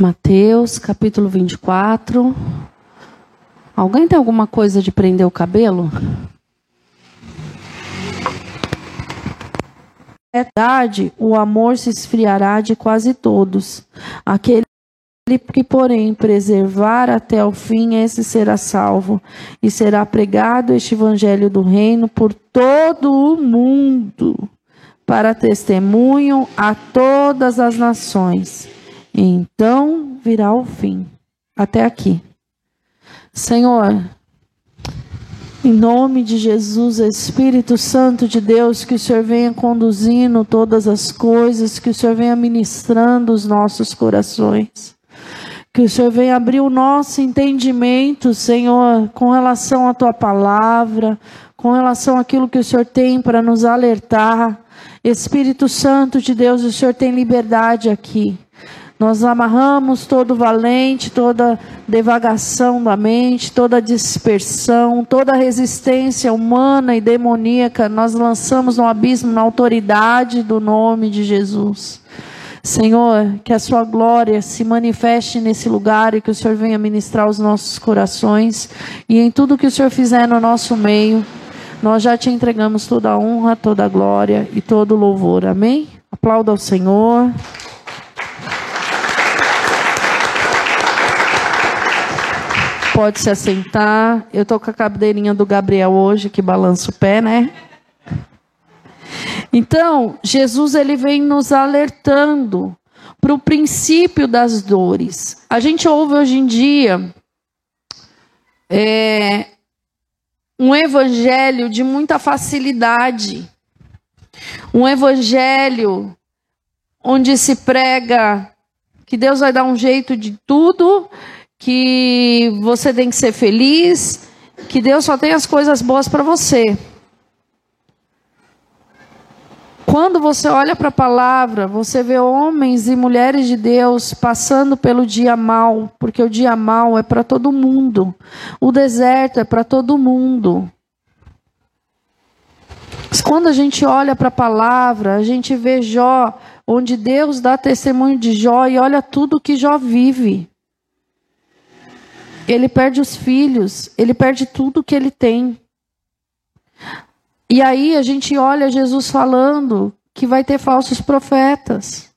Mateus capítulo 24. Alguém tem alguma coisa de prender o cabelo? É verdade, o amor se esfriará de quase todos. Aquele que, porém, preservar até o fim, esse será salvo. E será pregado este evangelho do reino por todo o mundo, para testemunho a todas as nações então virá o fim. Até aqui. Senhor, em nome de Jesus, Espírito Santo de Deus, que o Senhor venha conduzindo todas as coisas, que o Senhor venha ministrando os nossos corações. Que o Senhor venha abrir o nosso entendimento, Senhor, com relação à tua palavra, com relação àquilo que o Senhor tem para nos alertar. Espírito Santo de Deus, o Senhor tem liberdade aqui. Nós amarramos todo valente, toda devagação da mente, toda dispersão, toda resistência humana e demoníaca, nós lançamos no abismo na autoridade do nome de Jesus. Senhor, que a sua glória se manifeste nesse lugar e que o Senhor venha ministrar os nossos corações e em tudo que o Senhor fizer no nosso meio, nós já te entregamos toda a honra, toda a glória e todo o louvor. Amém? Aplauda ao Senhor. Pode se assentar. Eu tô com a cadeirinha do Gabriel hoje que balança o pé, né? Então, Jesus ele vem nos alertando para o princípio das dores. A gente ouve hoje em dia é, um evangelho de muita facilidade, um evangelho onde se prega que Deus vai dar um jeito de tudo que você tem que ser feliz, que Deus só tem as coisas boas para você. Quando você olha para a palavra, você vê homens e mulheres de Deus passando pelo dia mal, porque o dia mal é para todo mundo. O deserto é para todo mundo. Quando a gente olha para a palavra, a gente vê Jó, onde Deus dá testemunho de Jó e olha tudo que Jó vive ele perde os filhos, ele perde tudo que ele tem. E aí a gente olha Jesus falando que vai ter falsos profetas.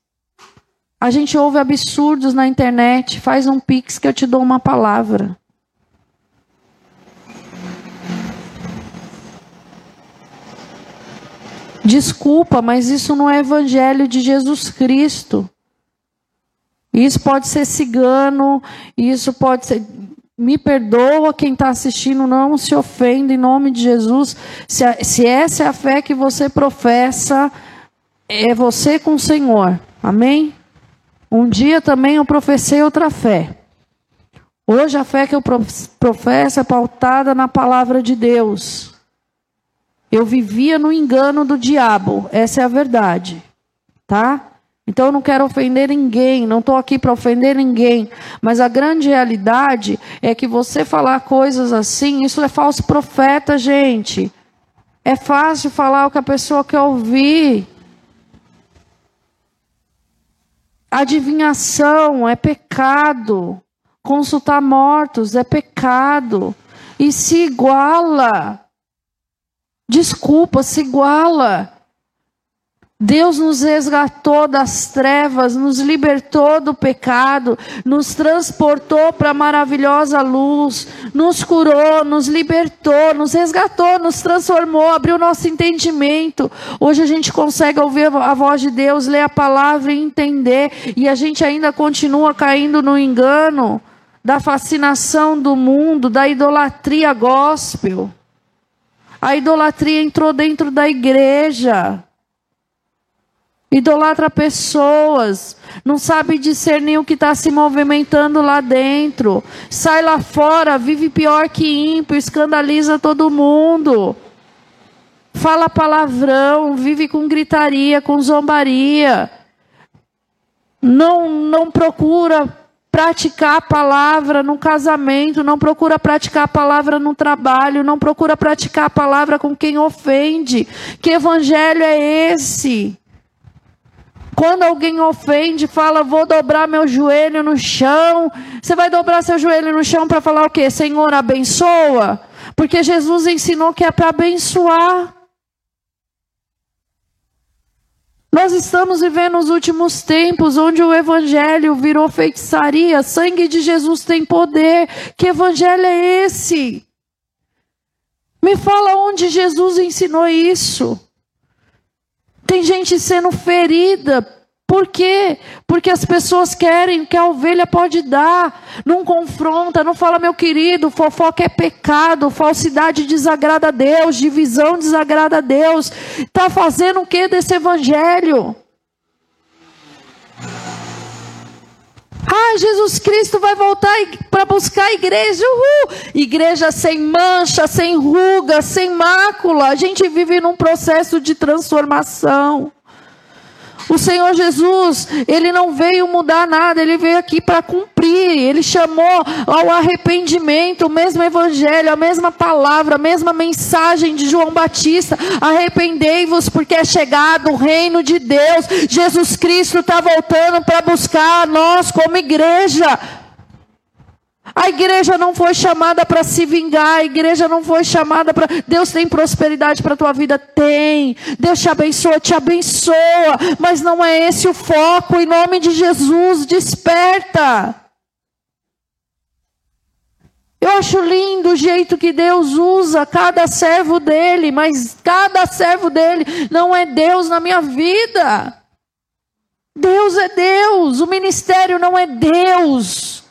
A gente ouve absurdos na internet, faz um pix que eu te dou uma palavra. Desculpa, mas isso não é evangelho de Jesus Cristo. Isso pode ser cigano, isso pode ser me perdoa quem está assistindo, não se ofenda em nome de Jesus. Se, se essa é a fé que você professa, é você com o Senhor. Amém? Um dia também eu professei outra fé. Hoje a fé que eu professo é pautada na palavra de Deus. Eu vivia no engano do diabo, essa é a verdade. Tá? Então eu não quero ofender ninguém, não estou aqui para ofender ninguém. Mas a grande realidade é que você falar coisas assim, isso é falso profeta, gente. É fácil falar o que a pessoa quer ouvir. Adivinhação é pecado. Consultar mortos é pecado. E se iguala. Desculpa, se iguala. Deus nos resgatou das trevas, nos libertou do pecado, nos transportou para a maravilhosa luz, nos curou, nos libertou, nos resgatou, nos transformou, abriu nosso entendimento. Hoje a gente consegue ouvir a voz de Deus, ler a palavra e entender, e a gente ainda continua caindo no engano da fascinação do mundo, da idolatria gospel. A idolatria entrou dentro da igreja idolatra pessoas, não sabe discernir o que está se movimentando lá dentro, sai lá fora, vive pior que ímpio, escandaliza todo mundo, fala palavrão, vive com gritaria, com zombaria, não, não procura praticar a palavra no casamento, não procura praticar a palavra no trabalho, não procura praticar a palavra com quem ofende. Que evangelho é esse? Quando alguém ofende, fala, vou dobrar meu joelho no chão. Você vai dobrar seu joelho no chão para falar o quê? Senhor, abençoa. Porque Jesus ensinou que é para abençoar. Nós estamos vivendo os últimos tempos onde o evangelho virou feitiçaria. Sangue de Jesus tem poder. Que evangelho é esse? Me fala onde Jesus ensinou isso. Tem gente sendo ferida. Por quê? Porque as pessoas querem o que a ovelha pode dar. Não confronta, não fala, meu querido, fofoca é pecado, falsidade desagrada a Deus, divisão desagrada a Deus. Está fazendo o que desse evangelho? Ah, Jesus Cristo vai voltar para buscar a igreja. Uhul. Igreja sem mancha, sem ruga, sem mácula. A gente vive num processo de transformação. O Senhor Jesus, ele não veio mudar nada, ele veio aqui para cumprir. Ele chamou ao arrependimento, o mesmo evangelho, a mesma palavra, a mesma mensagem de João Batista: arrependei-vos, porque é chegado o reino de Deus. Jesus Cristo está voltando para buscar nós como igreja. A igreja não foi chamada para se vingar, a igreja não foi chamada para. Deus tem prosperidade para a tua vida? Tem. Deus te abençoa, te abençoa. Mas não é esse o foco, em nome de Jesus, desperta. Eu acho lindo o jeito que Deus usa cada servo dele, mas cada servo dele não é Deus na minha vida. Deus é Deus, o ministério não é Deus.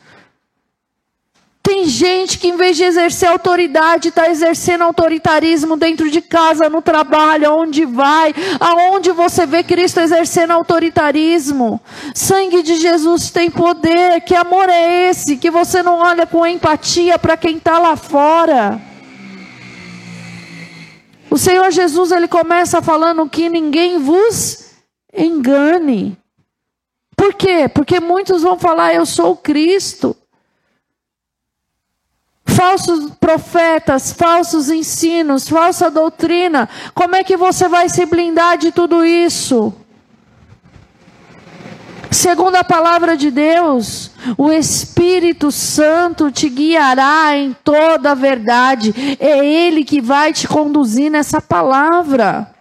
Tem gente que, em vez de exercer autoridade, está exercendo autoritarismo dentro de casa, no trabalho, aonde vai, aonde você vê Cristo exercendo autoritarismo. Sangue de Jesus tem poder. Que amor é esse? Que você não olha com empatia para quem está lá fora. O Senhor Jesus ele começa falando que ninguém vos engane. Por quê? Porque muitos vão falar, eu sou o Cristo falsos profetas, falsos ensinos, falsa doutrina. Como é que você vai se blindar de tudo isso? Segundo a palavra de Deus, o Espírito Santo te guiará em toda a verdade. É Ele que vai te conduzir nessa palavra.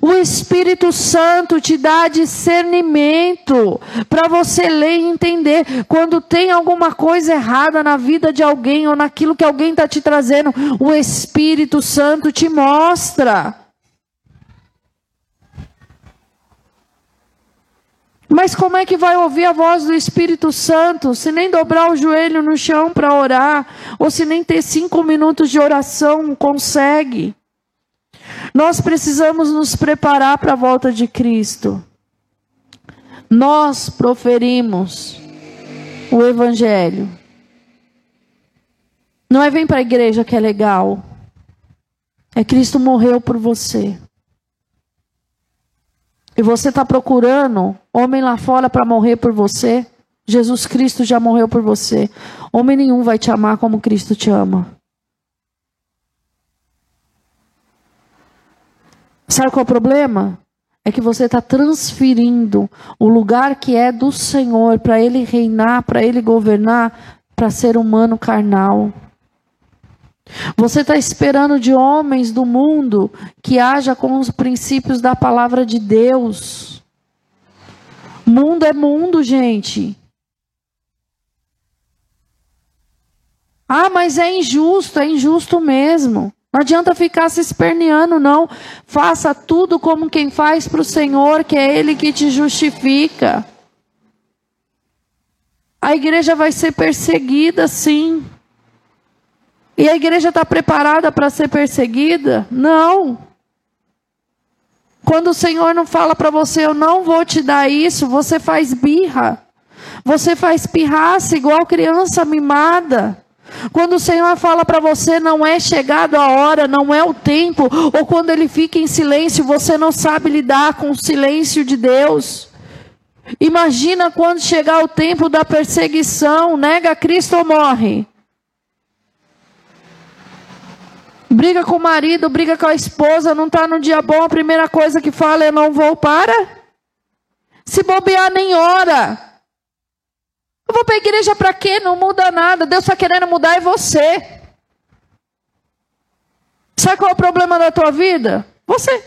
O Espírito Santo te dá discernimento para você ler e entender quando tem alguma coisa errada na vida de alguém ou naquilo que alguém está te trazendo. O Espírito Santo te mostra. Mas como é que vai ouvir a voz do Espírito Santo se nem dobrar o joelho no chão para orar, ou se nem ter cinco minutos de oração consegue? Nós precisamos nos preparar para a volta de Cristo. Nós proferimos o Evangelho. Não é vem para a igreja que é legal. É Cristo morreu por você. E você está procurando homem lá fora para morrer por você? Jesus Cristo já morreu por você. Homem nenhum vai te amar como Cristo te ama. Sabe qual é o problema? É que você está transferindo o lugar que é do Senhor para Ele reinar, para Ele governar, para ser humano carnal. Você está esperando de homens do mundo que haja com os princípios da palavra de Deus. Mundo é mundo, gente. Ah, mas é injusto, é injusto mesmo. Não adianta ficar se esperneando, não. Faça tudo como quem faz para o Senhor, que é Ele que te justifica. A igreja vai ser perseguida, sim. E a igreja está preparada para ser perseguida? Não. Quando o Senhor não fala para você, eu não vou te dar isso, você faz birra. Você faz pirraça igual criança mimada. Quando o Senhor fala para você, não é chegado a hora, não é o tempo, ou quando ele fica em silêncio, você não sabe lidar com o silêncio de Deus. Imagina quando chegar o tempo da perseguição, nega Cristo ou morre. Briga com o marido, briga com a esposa, não está no dia bom, a primeira coisa que fala é não vou para. Se bobear, nem ora. Eu vou para a igreja para quê? Não muda nada. Deus está querendo mudar é você. Sabe qual é o problema da tua vida? Você.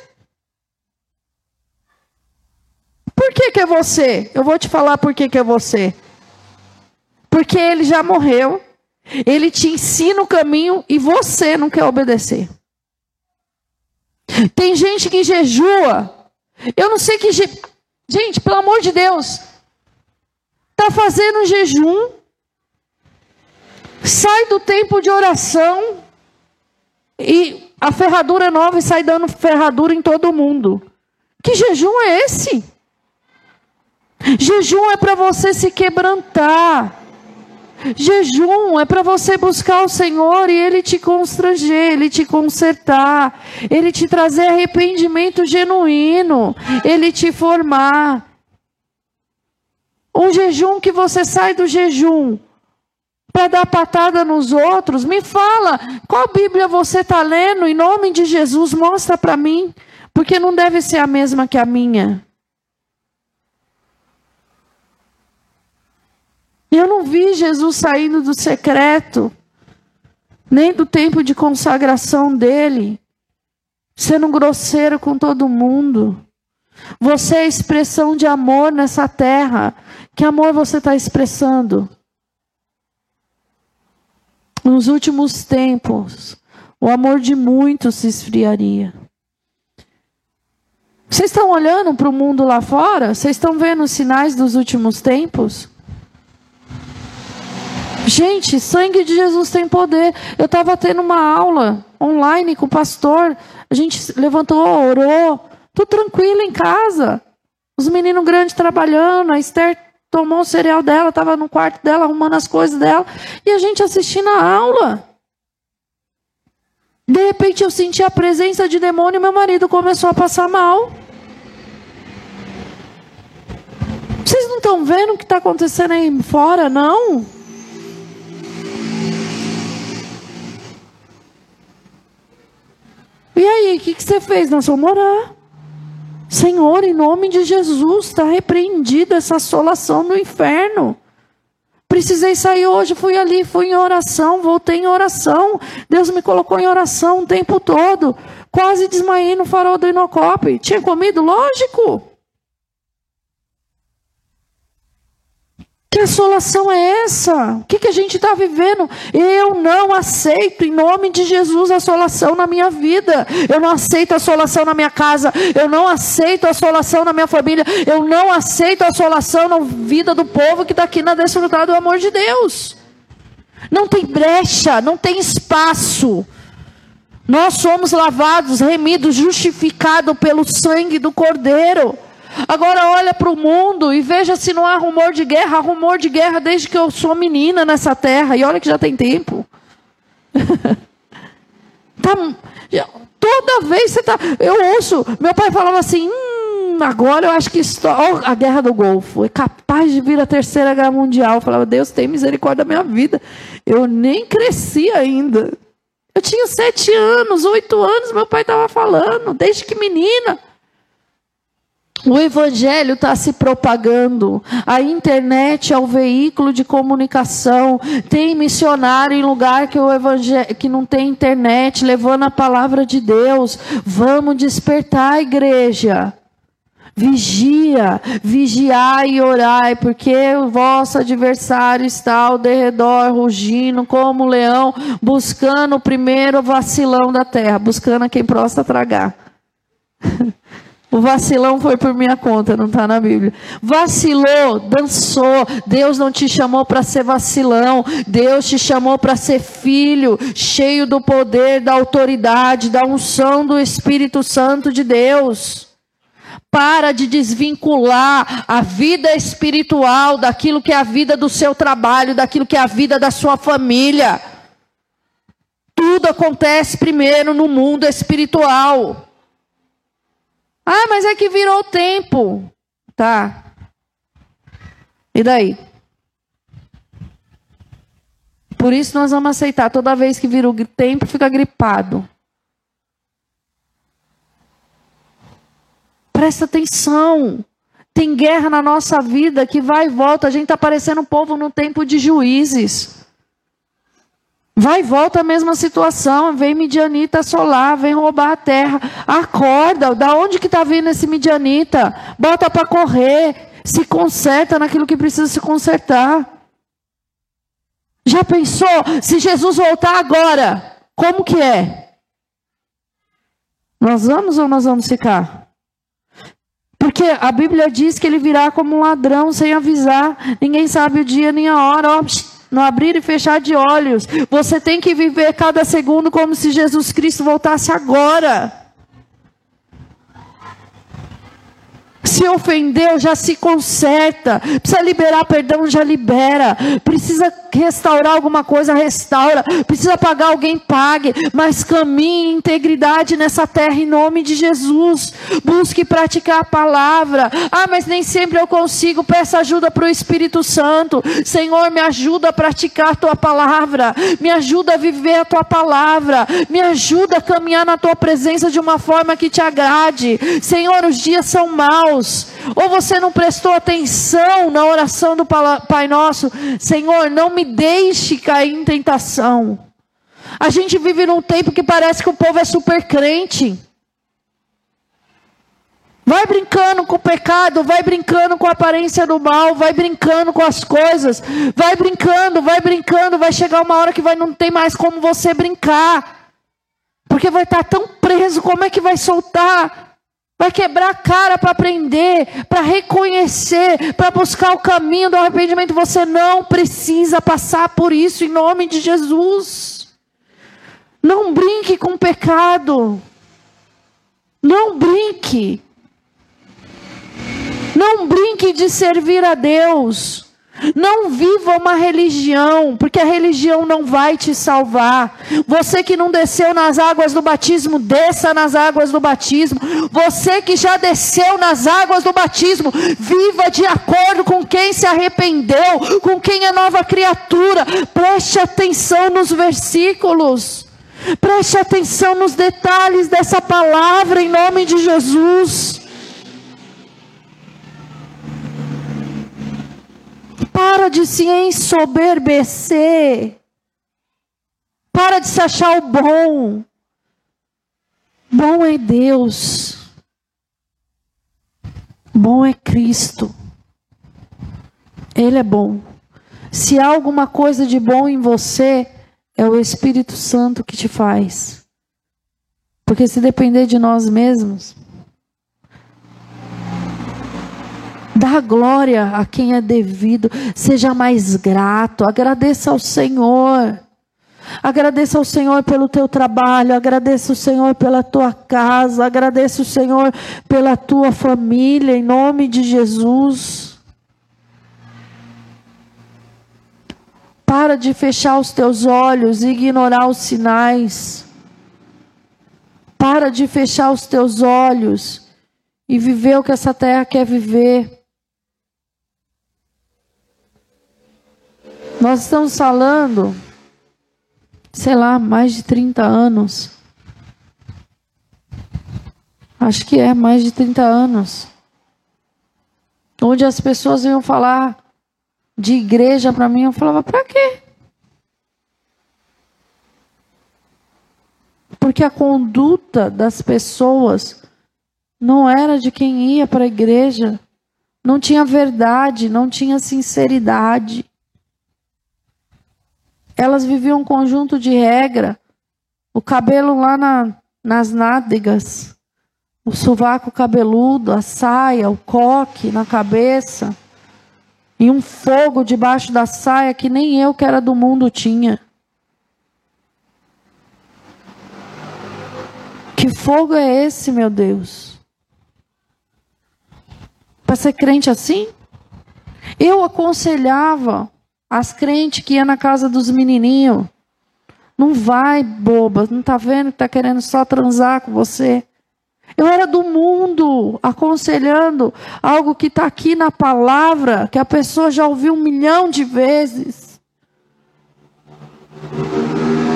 Por que, que é você? Eu vou te falar por que, que é você. Porque ele já morreu. Ele te ensina o caminho e você não quer obedecer. Tem gente que jejua. Eu não sei que. Je... Gente, pelo amor de Deus. Está fazendo jejum. Sai do tempo de oração. E a ferradura nova e sai dando ferradura em todo mundo. Que jejum é esse? Jejum é para você se quebrantar. Jejum é para você buscar o Senhor e Ele te constranger, Ele te consertar, Ele te trazer arrependimento genuíno, Ele te formar. Um jejum que você sai do jejum para dar patada nos outros. Me fala, qual Bíblia você está lendo? Em nome de Jesus, mostra para mim, porque não deve ser a mesma que a minha. Eu não vi Jesus saindo do secreto, nem do tempo de consagração dele, sendo grosseiro com todo mundo. Você é expressão de amor nessa terra. Que amor você está expressando? Nos últimos tempos, o amor de muitos se esfriaria. Vocês estão olhando para o mundo lá fora? Vocês estão vendo os sinais dos últimos tempos? Gente, sangue de Jesus tem poder. Eu estava tendo uma aula online com o pastor. A gente levantou, orou. Tudo tranquilo em casa. Os meninos grandes trabalhando. A Esther tomou o cereal dela, estava no quarto dela arrumando as coisas dela. E a gente assistindo a aula. De repente eu senti a presença de demônio e meu marido começou a passar mal. Vocês não estão vendo o que está acontecendo aí fora, não? E aí, o que, que você fez? Nós vamos orar. Senhor, em nome de Jesus, está repreendida essa assolação do inferno. Precisei sair hoje, fui ali, fui em oração, voltei em oração. Deus me colocou em oração o tempo todo. Quase desmaiei no farol do Inocope. Tinha comido? Lógico. Que assolação é essa? O que, que a gente está vivendo? Eu não aceito, em nome de Jesus, a assolação na minha vida. Eu não aceito a assolação na minha casa. Eu não aceito a assolação na minha família. Eu não aceito a assolação na vida do povo que está aqui na desfrutar do amor de Deus. Não tem brecha, não tem espaço. Nós somos lavados, remidos, justificados pelo sangue do Cordeiro. Agora olha para o mundo e veja se não há rumor de guerra. Há rumor de guerra desde que eu sou menina nessa terra. E olha que já tem tempo. tá, toda vez você tá. Eu ouço, meu pai falava assim. Hum, agora eu acho que oh, a guerra do Golfo é capaz de vir a terceira guerra mundial. Eu falava, Deus tem misericórdia da minha vida. Eu nem cresci ainda. Eu tinha sete anos, oito anos, meu pai estava falando, desde que menina. O evangelho está se propagando. A internet é o veículo de comunicação. Tem missionário em lugar que, o evangelho, que não tem internet, levando a palavra de Deus. Vamos despertar, igreja. Vigia, vigiai e orai, porque o vosso adversário está ao derredor, rugindo como um leão, buscando o primeiro vacilão da terra, buscando a quem possa tragar. O vacilão foi por minha conta, não está na Bíblia. Vacilou, dançou. Deus não te chamou para ser vacilão. Deus te chamou para ser filho, cheio do poder, da autoridade, da unção do Espírito Santo de Deus. Para de desvincular a vida espiritual daquilo que é a vida do seu trabalho, daquilo que é a vida da sua família. Tudo acontece primeiro no mundo espiritual. Ah, mas é que virou tempo. Tá. E daí? Por isso nós vamos aceitar. Toda vez que vira o tempo, fica gripado. Presta atenção. Tem guerra na nossa vida que vai e volta. A gente está parecendo um povo no tempo de juízes. Vai e volta a mesma situação, vem midianita assolar, vem roubar a terra. Acorda, da onde que está vindo esse midianita? Bota para correr, se conserta naquilo que precisa se consertar. Já pensou, se Jesus voltar agora, como que é? Nós vamos ou nós vamos ficar? Porque a Bíblia diz que ele virá como um ladrão sem avisar. Ninguém sabe o dia nem a hora. Ó, no abrir e fechar de olhos. Você tem que viver cada segundo como se Jesus Cristo voltasse agora. Se ofendeu, já se conserta. Precisa liberar perdão, já libera. Precisa restaurar alguma coisa, restaura. Precisa pagar alguém, pague. Mas caminhe em integridade nessa terra em nome de Jesus. Busque praticar a palavra. Ah, mas nem sempre eu consigo. Peça ajuda para o Espírito Santo. Senhor, me ajuda a praticar a tua palavra. Me ajuda a viver a tua palavra. Me ajuda a caminhar na tua presença de uma forma que te agrade. Senhor, os dias são maus ou você não prestou atenção na oração do Pai Nosso, Senhor, não me deixe cair em tentação. A gente vive num tempo que parece que o povo é super crente. Vai brincando com o pecado, vai brincando com a aparência do mal, vai brincando com as coisas, vai brincando, vai brincando, vai chegar uma hora que vai não tem mais como você brincar. Porque vai estar tão preso, como é que vai soltar? Vai quebrar a cara para aprender, para reconhecer, para buscar o caminho do arrependimento. Você não precisa passar por isso em nome de Jesus. Não brinque com o pecado. Não brinque. Não brinque de servir a Deus. Não viva uma religião, porque a religião não vai te salvar. Você que não desceu nas águas do batismo, desça nas águas do batismo. Você que já desceu nas águas do batismo, viva de acordo com quem se arrependeu, com quem é nova criatura. Preste atenção nos versículos. Preste atenção nos detalhes dessa palavra em nome de Jesus. Para de se ensoberbecer. Para de se achar o bom. Bom é Deus. Bom é Cristo. Ele é bom. Se há alguma coisa de bom em você, é o Espírito Santo que te faz. Porque se depender de nós mesmos, Dá glória a quem é devido. Seja mais grato. Agradeça ao Senhor. Agradeça ao Senhor pelo teu trabalho, agradeça ao Senhor pela tua casa, agradeça ao Senhor pela tua família, em nome de Jesus. Para de fechar os teus olhos e ignorar os sinais. Para de fechar os teus olhos e viver o que essa terra quer viver. Nós estamos falando, sei lá, mais de 30 anos. Acho que é mais de 30 anos. Onde as pessoas iam falar de igreja para mim, eu falava, para quê? Porque a conduta das pessoas não era de quem ia para a igreja. Não tinha verdade, não tinha sinceridade. Elas viviam um conjunto de regra. O cabelo lá na, nas nádegas, o sovaco cabeludo, a saia, o coque na cabeça, e um fogo debaixo da saia que nem eu, que era do mundo, tinha. Que fogo é esse, meu Deus? Para ser crente assim? Eu aconselhava as crentes que iam na casa dos menininhos. Não vai, boba. Não tá vendo que tá querendo só transar com você? Eu era do mundo, aconselhando algo que está aqui na palavra, que a pessoa já ouviu um milhão de vezes.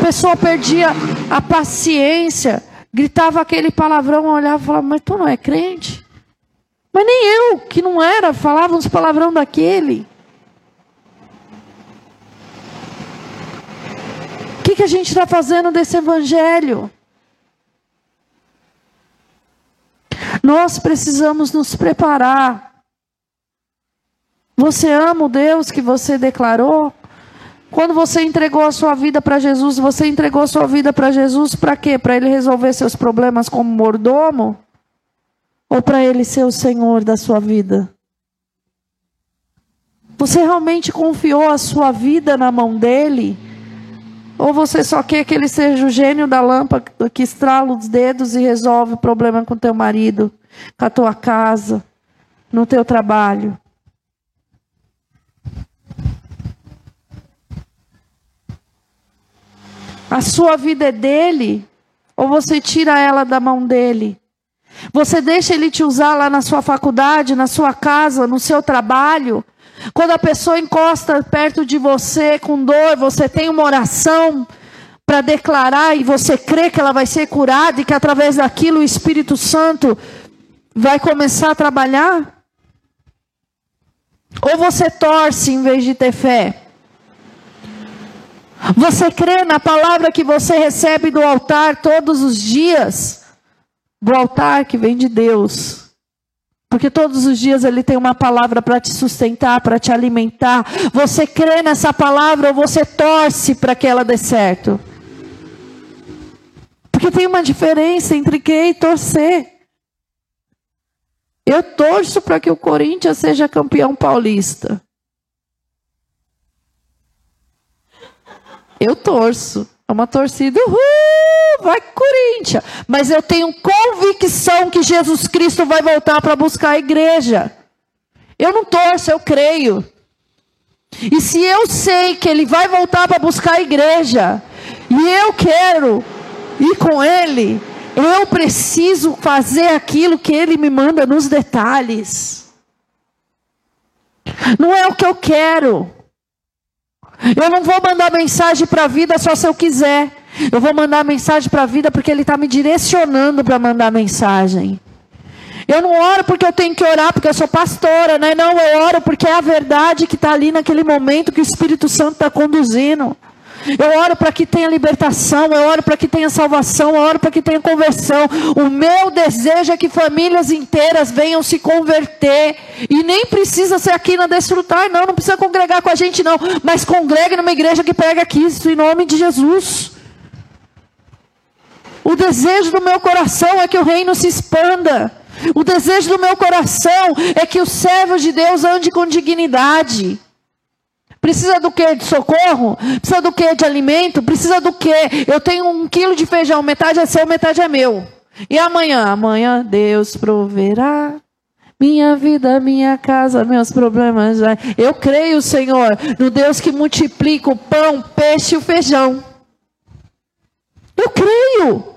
A pessoa perdia a paciência, gritava aquele palavrão, olhava e falava, mas tu não é crente? Mas nem eu, que não era, falava uns palavrão daquele. Que, que a gente está fazendo desse evangelho? Nós precisamos nos preparar. Você ama o Deus que você declarou? Quando você entregou a sua vida para Jesus, você entregou a sua vida para Jesus para quê? Para ele resolver seus problemas como mordomo? Ou para ele ser o Senhor da sua vida? Você realmente confiou a sua vida na mão dele? Ou você só quer que ele seja o gênio da lâmpada que estrala os dedos e resolve o problema com teu marido, com a tua casa, no teu trabalho? A sua vida é dele? Ou você tira ela da mão dele? Você deixa ele te usar lá na sua faculdade, na sua casa, no seu trabalho? Quando a pessoa encosta perto de você com dor, você tem uma oração para declarar e você crê que ela vai ser curada e que através daquilo o Espírito Santo vai começar a trabalhar? Ou você torce em vez de ter fé? Você crê na palavra que você recebe do altar todos os dias? Do altar que vem de Deus. Porque todos os dias ele tem uma palavra para te sustentar, para te alimentar. Você crê nessa palavra ou você torce para que ela dê certo? Porque tem uma diferença entre crer e torcer. Eu torço para que o Corinthians seja campeão paulista. Eu torço. É uma torcida, uhul, vai Corinthians. Mas eu tenho convicção que Jesus Cristo vai voltar para buscar a igreja. Eu não torço, eu creio. E se eu sei que ele vai voltar para buscar a igreja, e eu quero ir com ele, eu preciso fazer aquilo que ele me manda nos detalhes. Não é o que eu quero. Eu não vou mandar mensagem para a vida só se eu quiser. Eu vou mandar mensagem para a vida porque Ele está me direcionando para mandar mensagem. Eu não oro porque eu tenho que orar, porque eu sou pastora, né? Não, eu oro porque é a verdade que está ali naquele momento que o Espírito Santo está conduzindo. Eu oro para que tenha libertação, eu oro para que tenha salvação, eu oro para que tenha conversão. O meu desejo é que famílias inteiras venham se converter. E nem precisa ser aqui na Desfrutar, não, não precisa congregar com a gente, não. Mas congregue numa igreja que prega Cristo em nome de Jesus. O desejo do meu coração é que o reino se expanda. O desejo do meu coração é que os servos de Deus andem com dignidade. Precisa do que de socorro? Precisa do que de alimento? Precisa do que? Eu tenho um quilo de feijão, metade é seu, metade é meu. E amanhã? Amanhã Deus proverá. Minha vida, minha casa, meus problemas. Eu creio, Senhor, no Deus que multiplica o pão, o peixe e o feijão. Eu creio.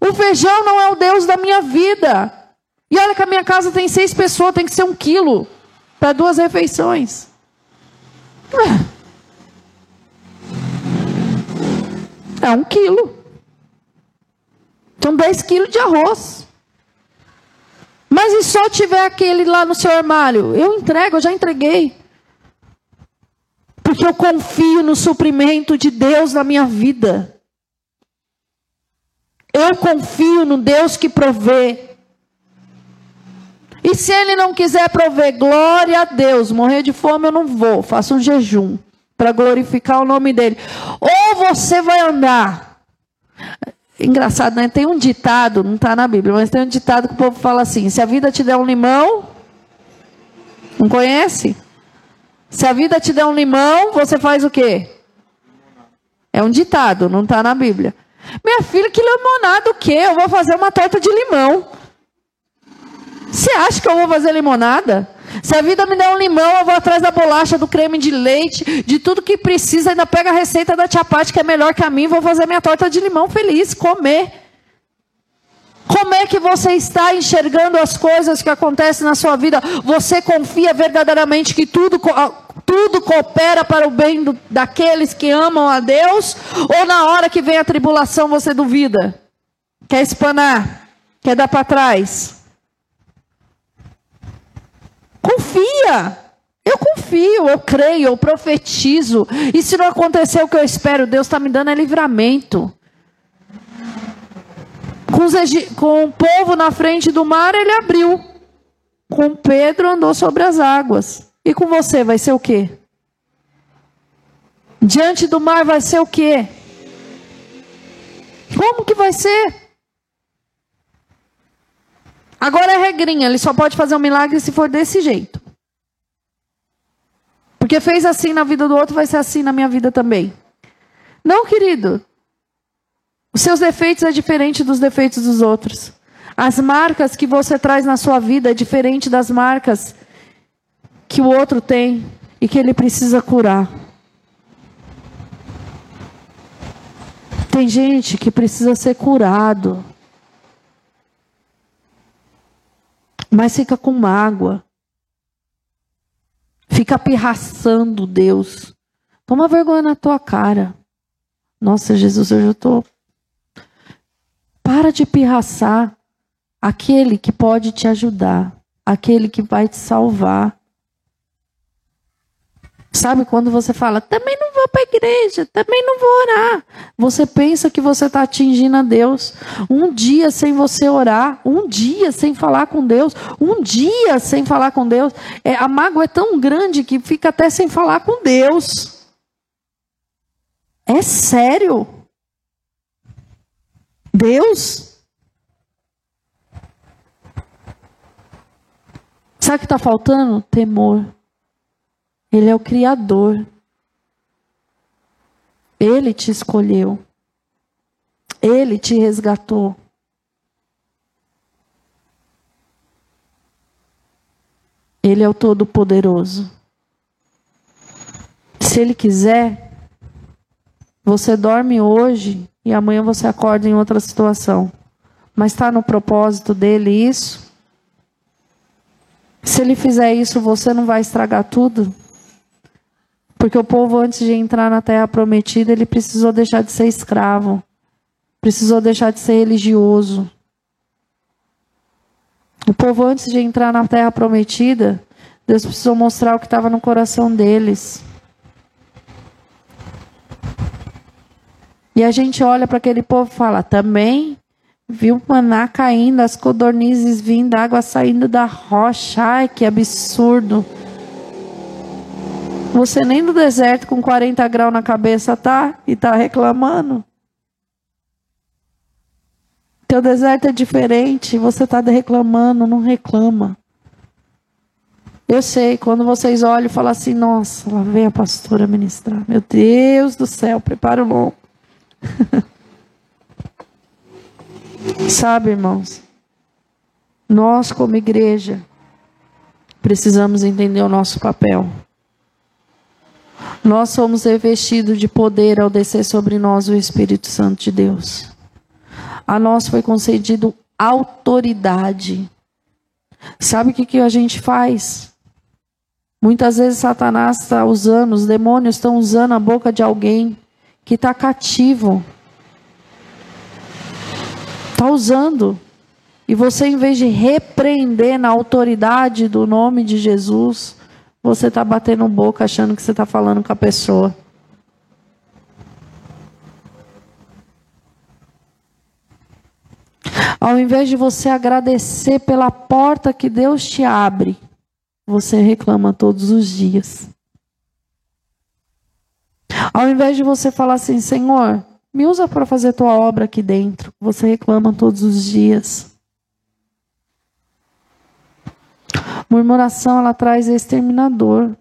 O feijão não é o Deus da minha vida. E olha que a minha casa tem seis pessoas, tem que ser um quilo para duas refeições. É um quilo. São 10 quilos de arroz. Mas e só tiver aquele lá no seu armário? Eu entrego, eu já entreguei. Porque eu confio no suprimento de Deus na minha vida. Eu confio no Deus que provê. E se ele não quiser prover, glória a Deus, morrer de fome eu não vou, faço um jejum para glorificar o nome dele. Ou você vai andar. Engraçado, né? Tem um ditado, não está na Bíblia, mas tem um ditado que o povo fala assim: se a vida te der um limão, não conhece? Se a vida te der um limão, você faz o quê? É um ditado, não está na Bíblia. Minha filha, que limonada o quê? Eu vou fazer uma torta de limão. Você acha que eu vou fazer limonada? Se a vida me der um limão, eu vou atrás da bolacha, do creme de leite, de tudo que precisa, ainda pega a receita da tia Pati, que é melhor que a mim, vou fazer minha torta de limão feliz, comer. Como é que você está enxergando as coisas que acontecem na sua vida? Você confia verdadeiramente que tudo, tudo coopera para o bem do, daqueles que amam a Deus? Ou na hora que vem a tribulação você duvida? Quer espanar? Quer dar para trás? Confia. Eu confio, eu creio, eu profetizo. E se não acontecer o que eu espero, Deus está me dando é livramento. Com, com o povo na frente do mar, ele abriu. Com Pedro andou sobre as águas. E com você vai ser o quê? Diante do mar vai ser o quê? Como que vai ser? Agora é regrinha, ele só pode fazer um milagre se for desse jeito. Porque fez assim na vida do outro, vai ser assim na minha vida também. Não, querido. Os seus defeitos é diferente dos defeitos dos outros. As marcas que você traz na sua vida é diferente das marcas que o outro tem e que ele precisa curar. Tem gente que precisa ser curado. Mas fica com mágoa. Fica pirraçando Deus. Toma vergonha na tua cara. Nossa, Jesus, eu já estou. Para de pirraçar aquele que pode te ajudar, aquele que vai te salvar. Sabe quando você fala, também não vou para a igreja, também não vou orar. Você pensa que você está atingindo a Deus. Um dia sem você orar, um dia sem falar com Deus, um dia sem falar com Deus. É, a mágoa é tão grande que fica até sem falar com Deus. É sério. Deus? Sabe o que está faltando? Temor. Ele é o Criador. Ele te escolheu. Ele te resgatou. Ele é o Todo-Poderoso. Se Ele quiser, você dorme hoje e amanhã você acorda em outra situação. Mas está no propósito dele isso? Se Ele fizer isso, você não vai estragar tudo? Porque o povo, antes de entrar na terra prometida, ele precisou deixar de ser escravo, precisou deixar de ser religioso. O povo, antes de entrar na terra prometida, Deus precisou mostrar o que estava no coração deles. E a gente olha para aquele povo e fala: também viu maná caindo, as codornizes vindo, água saindo da rocha. Ai, que absurdo. Você nem no deserto com 40 graus na cabeça tá e tá reclamando. Teu deserto é diferente, você está reclamando, não reclama. Eu sei, quando vocês olham e falam assim, nossa, lá vem a pastora ministrar. Meu Deus do céu, prepara o longo. Sabe, irmãos, nós como igreja precisamos entender o nosso papel. Nós somos revestidos de poder ao descer sobre nós o Espírito Santo de Deus. A nós foi concedido autoridade. Sabe o que, que a gente faz? Muitas vezes Satanás está usando, os demônios estão usando a boca de alguém que está cativo. Está usando. E você, em vez de repreender na autoridade do nome de Jesus, você está batendo boca achando que você está falando com a pessoa. Ao invés de você agradecer pela porta que Deus te abre, você reclama todos os dias. Ao invés de você falar assim, Senhor, me usa para fazer tua obra aqui dentro, você reclama todos os dias. Murmuração ela traz exterminador.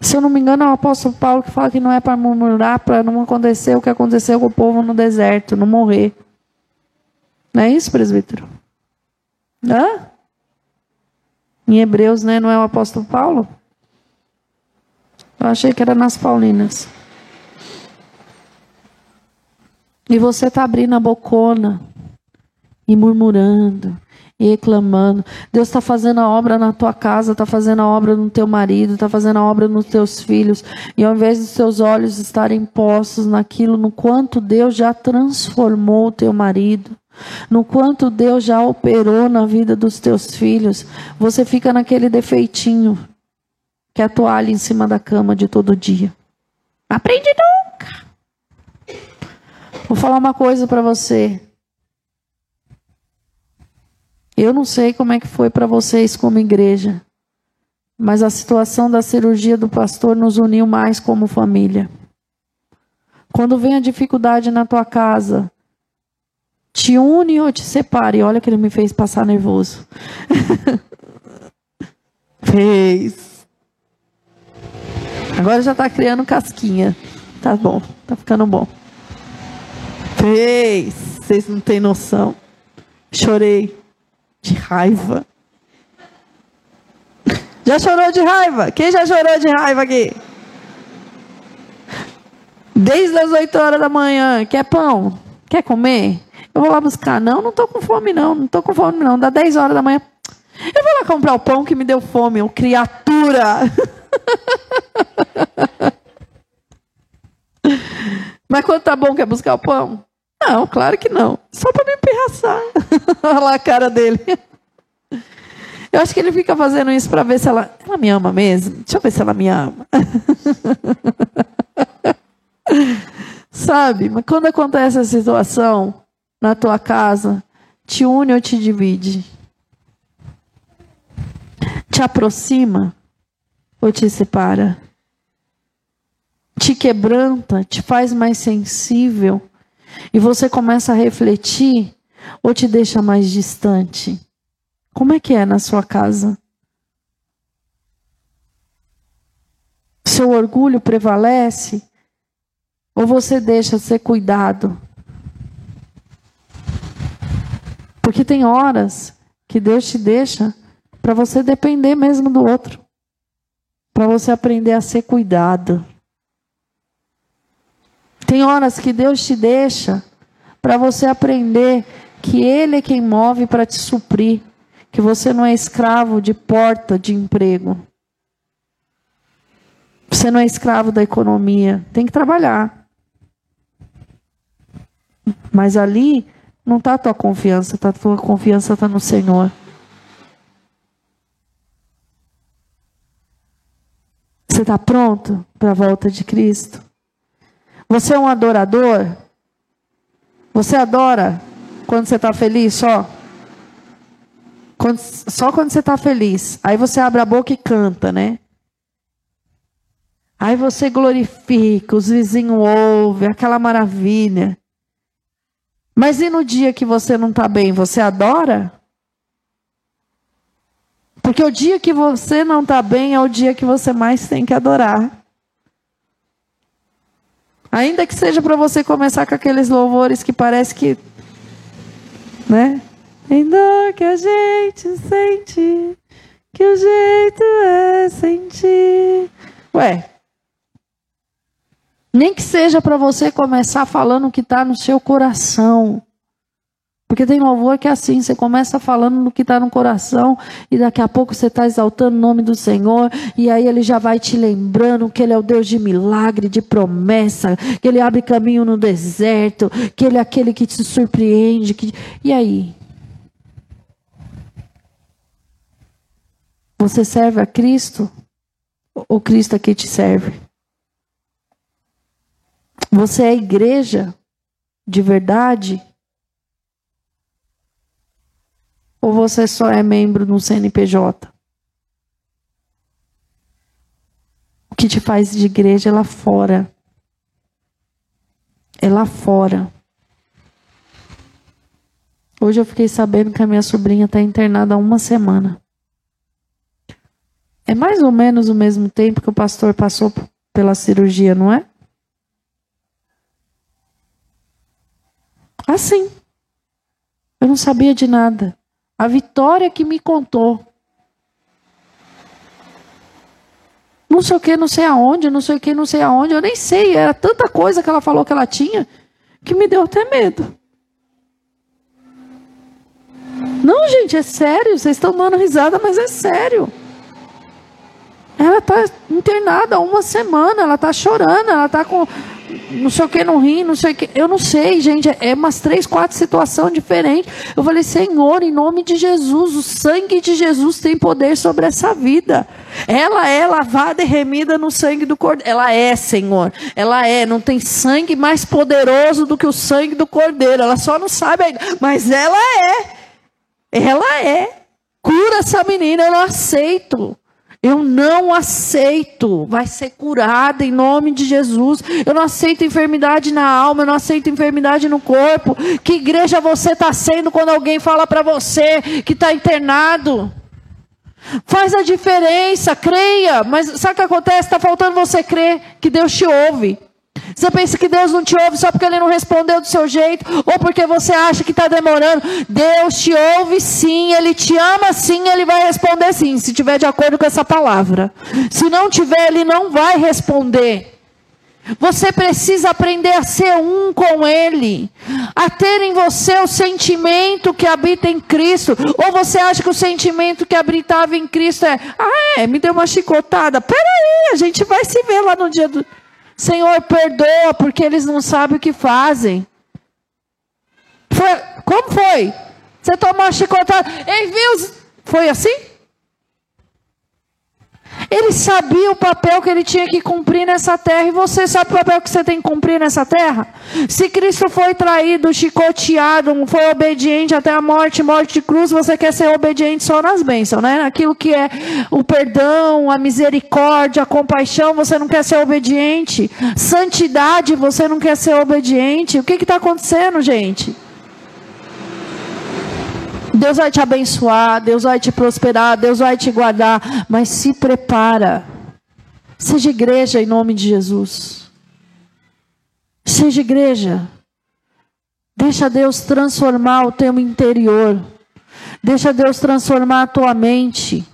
Se eu não me engano, é o apóstolo Paulo que fala que não é para murmurar, para não acontecer o que aconteceu com o povo no deserto, não morrer. Não é isso, presbítero? Hã? Em Hebreus, né? Não é o apóstolo Paulo? Eu achei que era nas Paulinas. E você está abrindo a bocona e murmurando e reclamando. Deus está fazendo a obra na tua casa, está fazendo a obra no teu marido, está fazendo a obra nos teus filhos. E ao invés dos teus olhos estarem postos naquilo, no quanto Deus já transformou o teu marido, no quanto Deus já operou na vida dos teus filhos, você fica naquele defeitinho que é a toalha em cima da cama de todo dia. Aprende nunca. Vou falar uma coisa para você. Eu não sei como é que foi para vocês como igreja, mas a situação da cirurgia do pastor nos uniu mais como família. Quando vem a dificuldade na tua casa, te une ou te separe. Olha que ele me fez passar nervoso. fez. Agora já está criando casquinha. Tá bom, tá ficando bom. Fez. Vocês não têm noção. Chorei de raiva. Já chorou de raiva? Quem já chorou de raiva aqui? Desde as 8 horas da manhã. Quer pão? Quer comer? Eu vou lá buscar. Não, não estou com fome, não. Não estou com fome, não. Dá 10 horas da manhã. Eu vou lá comprar o pão que me deu fome, ô criatura. Mas quando tá bom, quer buscar o pão? Não, claro que não. Só para me pirraçar. Olha lá a cara dele. Eu acho que ele fica fazendo isso para ver se ela. Ela me ama mesmo? Deixa eu ver se ela me ama. Sabe? Mas quando acontece essa situação na tua casa, te une ou te divide? Te aproxima ou te separa? Te quebranta, te faz mais sensível e você começa a refletir ou te deixa mais distante? Como é que é na sua casa? Seu orgulho prevalece? Ou você deixa ser cuidado? Porque tem horas que Deus te deixa para você depender mesmo do outro. Para você aprender a ser cuidado. Tem horas que Deus te deixa para você aprender que Ele é quem move para te suprir que você não é escravo de porta de emprego. Você não é escravo da economia. Tem que trabalhar. Mas ali não está a tua confiança, tá, a tua confiança está no Senhor. Você está pronto para a volta de Cristo? Você é um adorador? Você adora quando você está feliz só? Quando, só quando você está feliz. Aí você abre a boca e canta, né? Aí você glorifica, os vizinhos ouvem, aquela maravilha. Mas e no dia que você não está bem, você adora? Porque o dia que você não está bem é o dia que você mais tem que adorar. Ainda que seja para você começar com aqueles louvores que parece que, né? Em dor que a gente sente, que o jeito é sentir. Ué, nem que seja para você começar falando o que está no seu coração. Porque tem louvor que é assim, você começa falando no que está no coração e daqui a pouco você está exaltando o nome do Senhor e aí ele já vai te lembrando que ele é o Deus de milagre, de promessa, que ele abre caminho no deserto, que ele é aquele que te surpreende. Que... E aí? Você serve a Cristo ou Cristo aqui te serve? Você é igreja de verdade? Ou você só é membro no CNPJ? O que te faz de igreja é lá fora. É lá fora. Hoje eu fiquei sabendo que a minha sobrinha está internada há uma semana. É mais ou menos o mesmo tempo que o pastor passou pela cirurgia, não é? Assim. Eu não sabia de nada. A Vitória que me contou. Não sei o que, não sei aonde, não sei o que, não sei aonde. Eu nem sei. Era tanta coisa que ela falou que ela tinha que me deu até medo. Não, gente, é sério. Vocês estão dando risada, mas é sério. Ela está internada há uma semana, ela está chorando, ela está com, não sei o que no rim, não sei o que. Eu não sei, gente. É umas três, quatro situações diferentes. Eu falei, Senhor, em nome de Jesus, o sangue de Jesus tem poder sobre essa vida. Ela é lavada e remida no sangue do Cordeiro. Ela é, Senhor. Ela é. Não tem sangue mais poderoso do que o sangue do Cordeiro. Ela só não sabe ainda. Mas ela é. Ela é. Cura essa menina, eu não aceito. Eu não aceito. Vai ser curada em nome de Jesus. Eu não aceito enfermidade na alma, eu não aceito enfermidade no corpo. Que igreja você está sendo quando alguém fala para você que está internado? Faz a diferença, creia. Mas sabe o que acontece? Está faltando você crer que Deus te ouve. Você pensa que Deus não te ouve só porque Ele não respondeu do seu jeito, ou porque você acha que está demorando. Deus te ouve sim, Ele te ama sim, Ele vai responder sim, se tiver de acordo com essa palavra. Se não tiver, Ele não vai responder. Você precisa aprender a ser um com Ele, a ter em você o sentimento que habita em Cristo. Ou você acha que o sentimento que habitava em Cristo é, ah, é, me deu uma chicotada. Peraí, a gente vai se ver lá no dia do. Senhor, perdoa, porque eles não sabem o que fazem. Foi, como foi? Você tomou uma chicotada. Ei, viu? Foi assim? Ele sabia o papel que ele tinha que cumprir nessa terra. E você sabe o papel que você tem que cumprir nessa terra? Se Cristo foi traído, chicoteado, foi obediente até a morte, morte de cruz, você quer ser obediente só nas bênçãos, né? Aquilo que é o perdão, a misericórdia, a compaixão, você não quer ser obediente. Santidade, você não quer ser obediente. O que está acontecendo, gente? Deus vai te abençoar, Deus vai te prosperar, Deus vai te guardar, mas se prepara. Seja igreja em nome de Jesus. Seja igreja. Deixa Deus transformar o teu interior. Deixa Deus transformar a tua mente.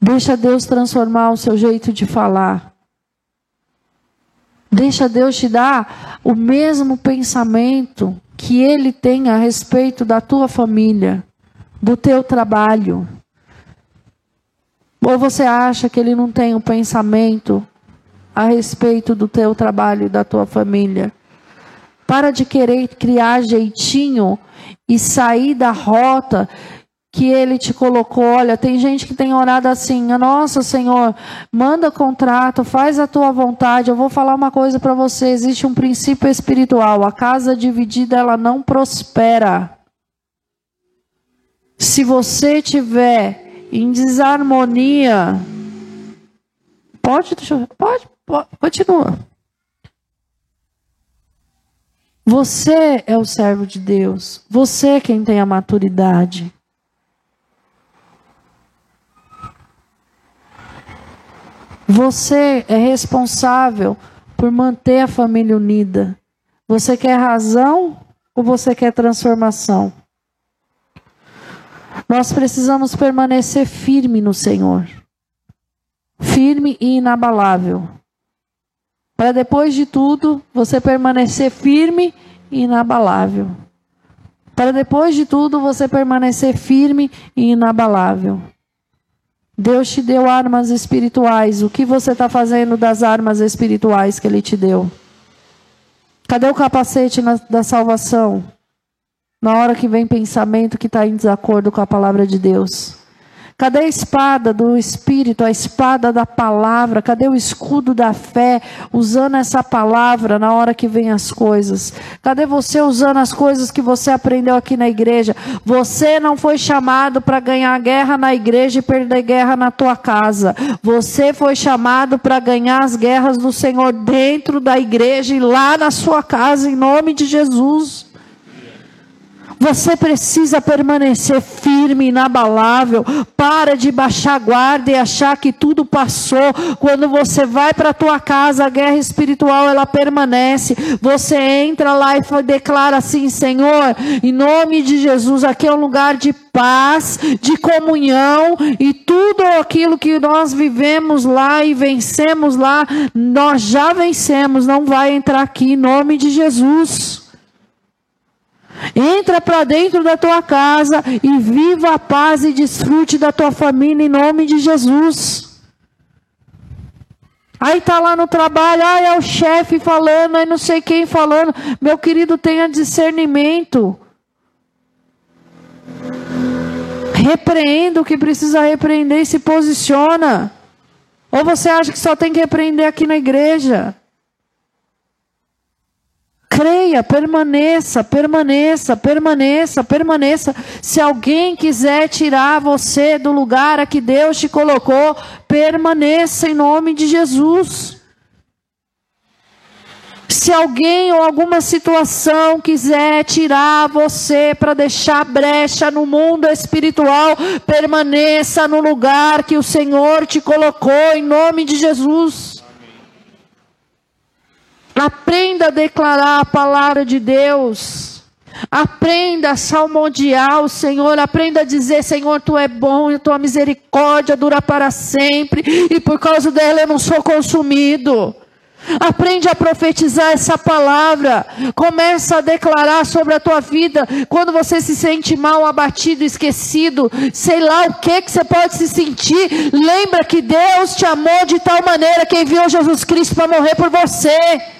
Deixa Deus transformar o seu jeito de falar. Deixa Deus te dar o mesmo pensamento que ele tem a respeito da tua família, do teu trabalho. Ou você acha que ele não tem um pensamento a respeito do teu trabalho e da tua família? Para de querer criar jeitinho e sair da rota que Ele te colocou. Olha, tem gente que tem orado assim: Nossa, Senhor, manda contrato, faz a tua vontade. Eu vou falar uma coisa para você: existe um princípio espiritual. A casa dividida, ela não prospera. Se você tiver em desarmonia, pode, pode, pode continua. Você é o servo de Deus. Você é quem tem a maturidade. Você é responsável por manter a família unida. Você quer razão ou você quer transformação? Nós precisamos permanecer firme no Senhor. Firme e inabalável. Para depois de tudo, você permanecer firme e inabalável. Para depois de tudo, você permanecer firme e inabalável. Deus te deu armas espirituais. O que você está fazendo das armas espirituais que Ele te deu? Cadê o capacete na, da salvação? Na hora que vem pensamento que está em desacordo com a palavra de Deus. Cadê a espada do Espírito, a espada da palavra? Cadê o escudo da fé, usando essa palavra na hora que vem as coisas? Cadê você usando as coisas que você aprendeu aqui na igreja? Você não foi chamado para ganhar guerra na igreja e perder guerra na tua casa. Você foi chamado para ganhar as guerras do Senhor dentro da igreja e lá na sua casa, em nome de Jesus. Você precisa permanecer firme, inabalável. Para de baixar guarda e achar que tudo passou. Quando você vai para a tua casa, a guerra espiritual ela permanece. Você entra lá e declara assim: Senhor, em nome de Jesus, aqui é um lugar de paz, de comunhão e tudo aquilo que nós vivemos lá e vencemos lá, nós já vencemos. Não vai entrar aqui em nome de Jesus. Entra para dentro da tua casa e viva a paz e desfrute da tua família em nome de Jesus. Aí tá lá no trabalho, ah, é o chefe falando, aí não sei quem falando. Meu querido, tenha discernimento. Repreenda o que precisa repreender e se posiciona. Ou você acha que só tem que repreender aqui na igreja? Creia, permaneça, permaneça, permaneça, permaneça. Se alguém quiser tirar você do lugar a que Deus te colocou, permaneça em nome de Jesus. Se alguém ou alguma situação quiser tirar você para deixar brecha no mundo espiritual, permaneça no lugar que o Senhor te colocou, em nome de Jesus. Aprenda a declarar a palavra de Deus. Aprenda a salmodiar o Senhor, aprenda a dizer: Senhor, tu é bom e tua misericórdia dura para sempre, e por causa dela eu não sou consumido. Aprende a profetizar essa palavra. Começa a declarar sobre a tua vida. Quando você se sente mal, abatido, esquecido, sei lá o que que você pode se sentir. Lembra que Deus te amou de tal maneira que enviou Jesus Cristo para morrer por você.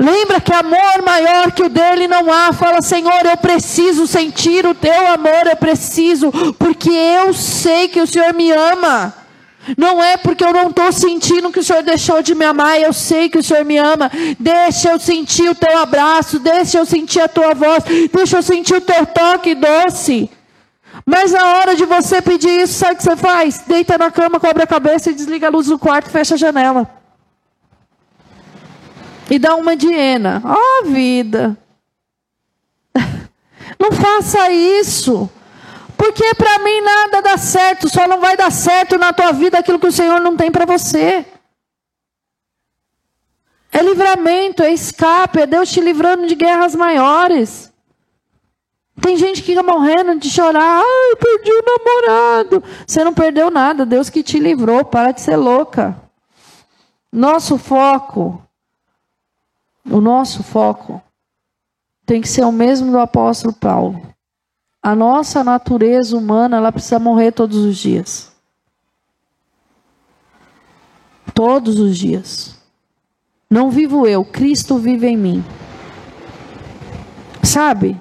Lembra que amor maior que o dele não há. Fala, Senhor, eu preciso sentir o teu amor, eu preciso, porque eu sei que o Senhor me ama. Não é porque eu não estou sentindo que o Senhor deixou de me amar, eu sei que o Senhor me ama. Deixa eu sentir o teu abraço, deixa eu sentir a tua voz, deixa eu sentir o teu toque doce. Mas na hora de você pedir isso, sabe o que você faz? Deita na cama, cobre a cabeça e desliga a luz do quarto, fecha a janela e dá uma de hiena. Ó oh, vida! Não faça isso. Porque para mim nada dá certo, só não vai dar certo na tua vida aquilo que o Senhor não tem para você. É livramento, é escape, é Deus te livrando de guerras maiores. Tem gente que fica morrendo de chorar. Ai, perdi o namorado. Você não perdeu nada, Deus que te livrou. Para de ser louca. Nosso foco o nosso foco tem que ser o mesmo do apóstolo Paulo. A nossa natureza humana, ela precisa morrer todos os dias. Todos os dias. Não vivo eu, Cristo vive em mim. Sabe?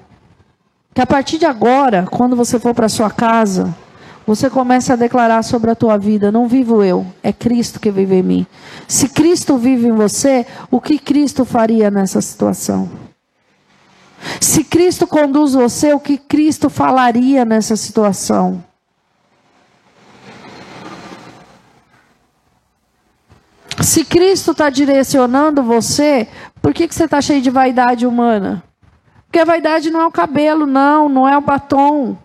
Que a partir de agora, quando você for para sua casa, você começa a declarar sobre a tua vida: não vivo eu, é Cristo que vive em mim. Se Cristo vive em você, o que Cristo faria nessa situação? Se Cristo conduz você, o que Cristo falaria nessa situação? Se Cristo está direcionando você, por que, que você está cheio de vaidade humana? Porque a vaidade não é o cabelo, não, não é o batom.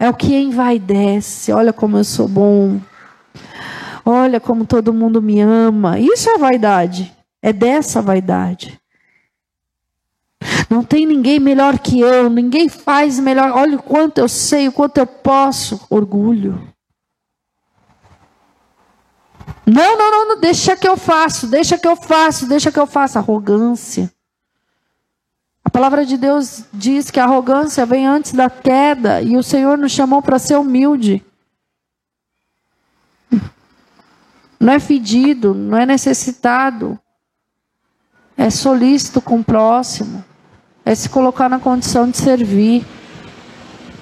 É o que envaidece. Olha como eu sou bom. Olha como todo mundo me ama. Isso é vaidade. É dessa vaidade. Não tem ninguém melhor que eu, ninguém faz melhor. Olha o quanto eu sei, o quanto eu posso. Orgulho. Não, não, não, não, deixa que eu faço, deixa que eu faço, deixa que eu faço. Arrogância. A palavra de Deus diz que a arrogância vem antes da queda e o Senhor nos chamou para ser humilde. Não é fedido, não é necessitado. É solícito com o próximo. É se colocar na condição de servir.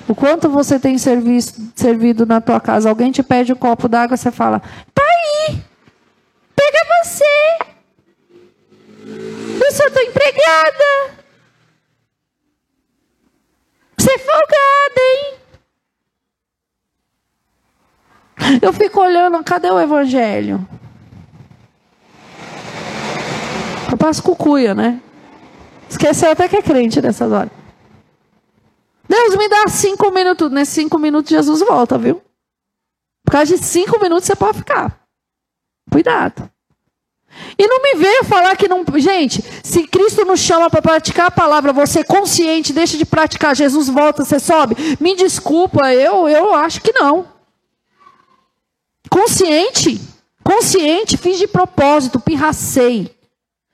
O quanto você tem serviço, servido na tua casa? Alguém te pede um copo d'água, você fala: "Tá aí. Pega você. Eu sou tua empregada." É folgada, hein? Eu fico olhando, cadê o evangelho? Eu passo cucuia, né? Esqueceu até que é crente nessas horas. Deus me dá cinco minutos. Nesses cinco minutos Jesus volta, viu? Por causa de cinco minutos você pode ficar. Cuidado. E não me veio falar que não. Gente, se Cristo nos chama para praticar a palavra, você consciente, deixa de praticar, Jesus volta, você sobe. Me desculpa, eu, eu acho que não. Consciente, consciente, fiz de propósito, pirracei.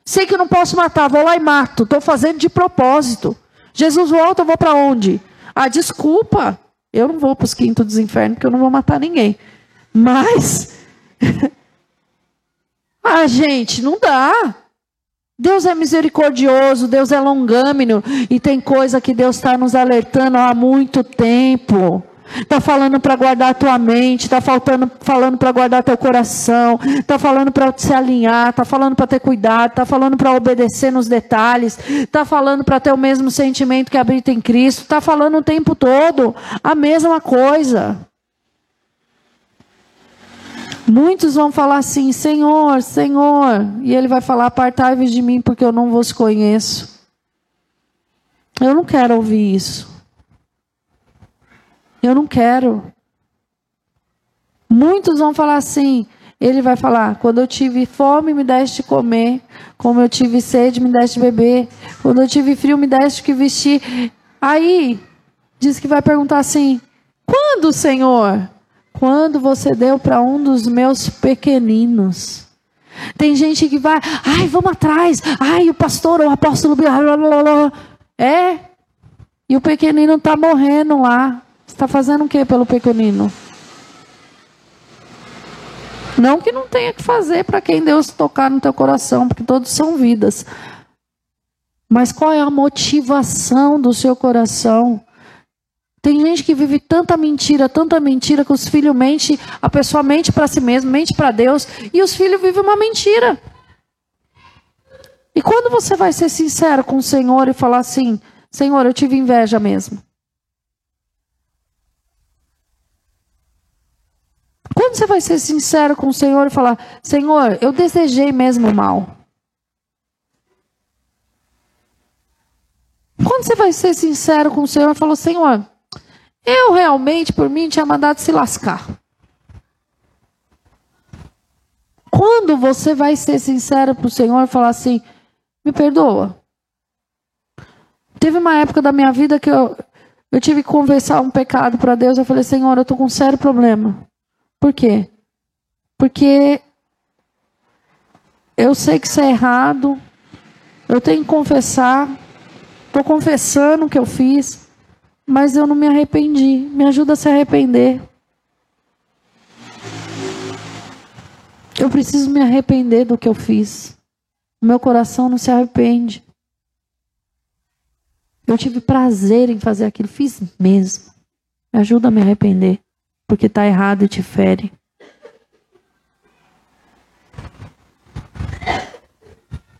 Sei que não posso matar, vou lá e mato. Estou fazendo de propósito. Jesus volta, eu vou para onde? Ah, desculpa. Eu não vou para os quintos dos infernos, porque eu não vou matar ninguém. Mas Ah, gente, não dá. Deus é misericordioso, Deus é longâmino e tem coisa que Deus está nos alertando há muito tempo. Está falando para guardar a tua mente, está falando para guardar teu coração, está falando para se alinhar, está falando para ter cuidado, está falando para obedecer nos detalhes, está falando para ter o mesmo sentimento que habita em Cristo, está falando o tempo todo a mesma coisa. Muitos vão falar assim: Senhor, Senhor. E ele vai falar: Apartai-vos de mim, porque eu não vos conheço. Eu não quero ouvir isso. Eu não quero. Muitos vão falar assim. Ele vai falar: Quando eu tive fome, me deste comer. Como eu tive sede, me deste beber. Quando eu tive frio, me deste que vestir. Aí, diz que vai perguntar assim: Quando, Senhor? Quando você deu para um dos meus pequeninos. Tem gente que vai, ai, vamos atrás, ai, o pastor, o apóstolo, blá, blá, blá, blá. é, e o pequenino está morrendo lá. Está fazendo o que pelo pequenino? Não que não tenha que fazer para quem Deus tocar no teu coração, porque todos são vidas. Mas qual é a motivação do seu coração? Tem gente que vive tanta mentira, tanta mentira, que os filhos mentem, a pessoa mente para si mesma, mente para Deus, e os filhos vivem uma mentira. E quando você vai ser sincero com o Senhor e falar assim: Senhor, eu tive inveja mesmo. Quando você vai ser sincero com o Senhor e falar: Senhor, eu desejei mesmo mal. Quando você vai ser sincero com o Senhor e falar: Senhor, eu realmente, por mim, tinha mandado se lascar. Quando você vai ser sincero para o Senhor e falar assim: me perdoa. Teve uma época da minha vida que eu, eu tive que conversar um pecado para Deus. Eu falei: Senhor, eu estou com um sério problema. Por quê? Porque eu sei que isso é errado. Eu tenho que confessar. Estou confessando o que eu fiz mas eu não me arrependi. Me ajuda a se arrepender. Eu preciso me arrepender do que eu fiz. Meu coração não se arrepende. Eu tive prazer em fazer aquilo, fiz mesmo. Me ajuda a me arrepender, porque está errado e te fere.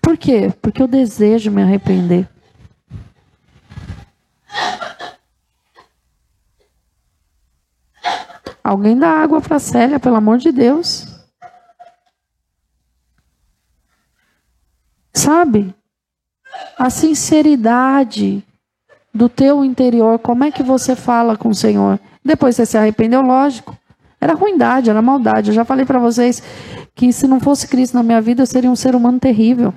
Por quê? Porque eu desejo me arrepender. Alguém dá água para Célia, pelo amor de Deus. Sabe? A sinceridade do teu interior, como é que você fala com o Senhor? Depois você se arrependeu, lógico. Era ruindade, era maldade. Eu já falei para vocês que se não fosse Cristo na minha vida, eu seria um ser humano terrível.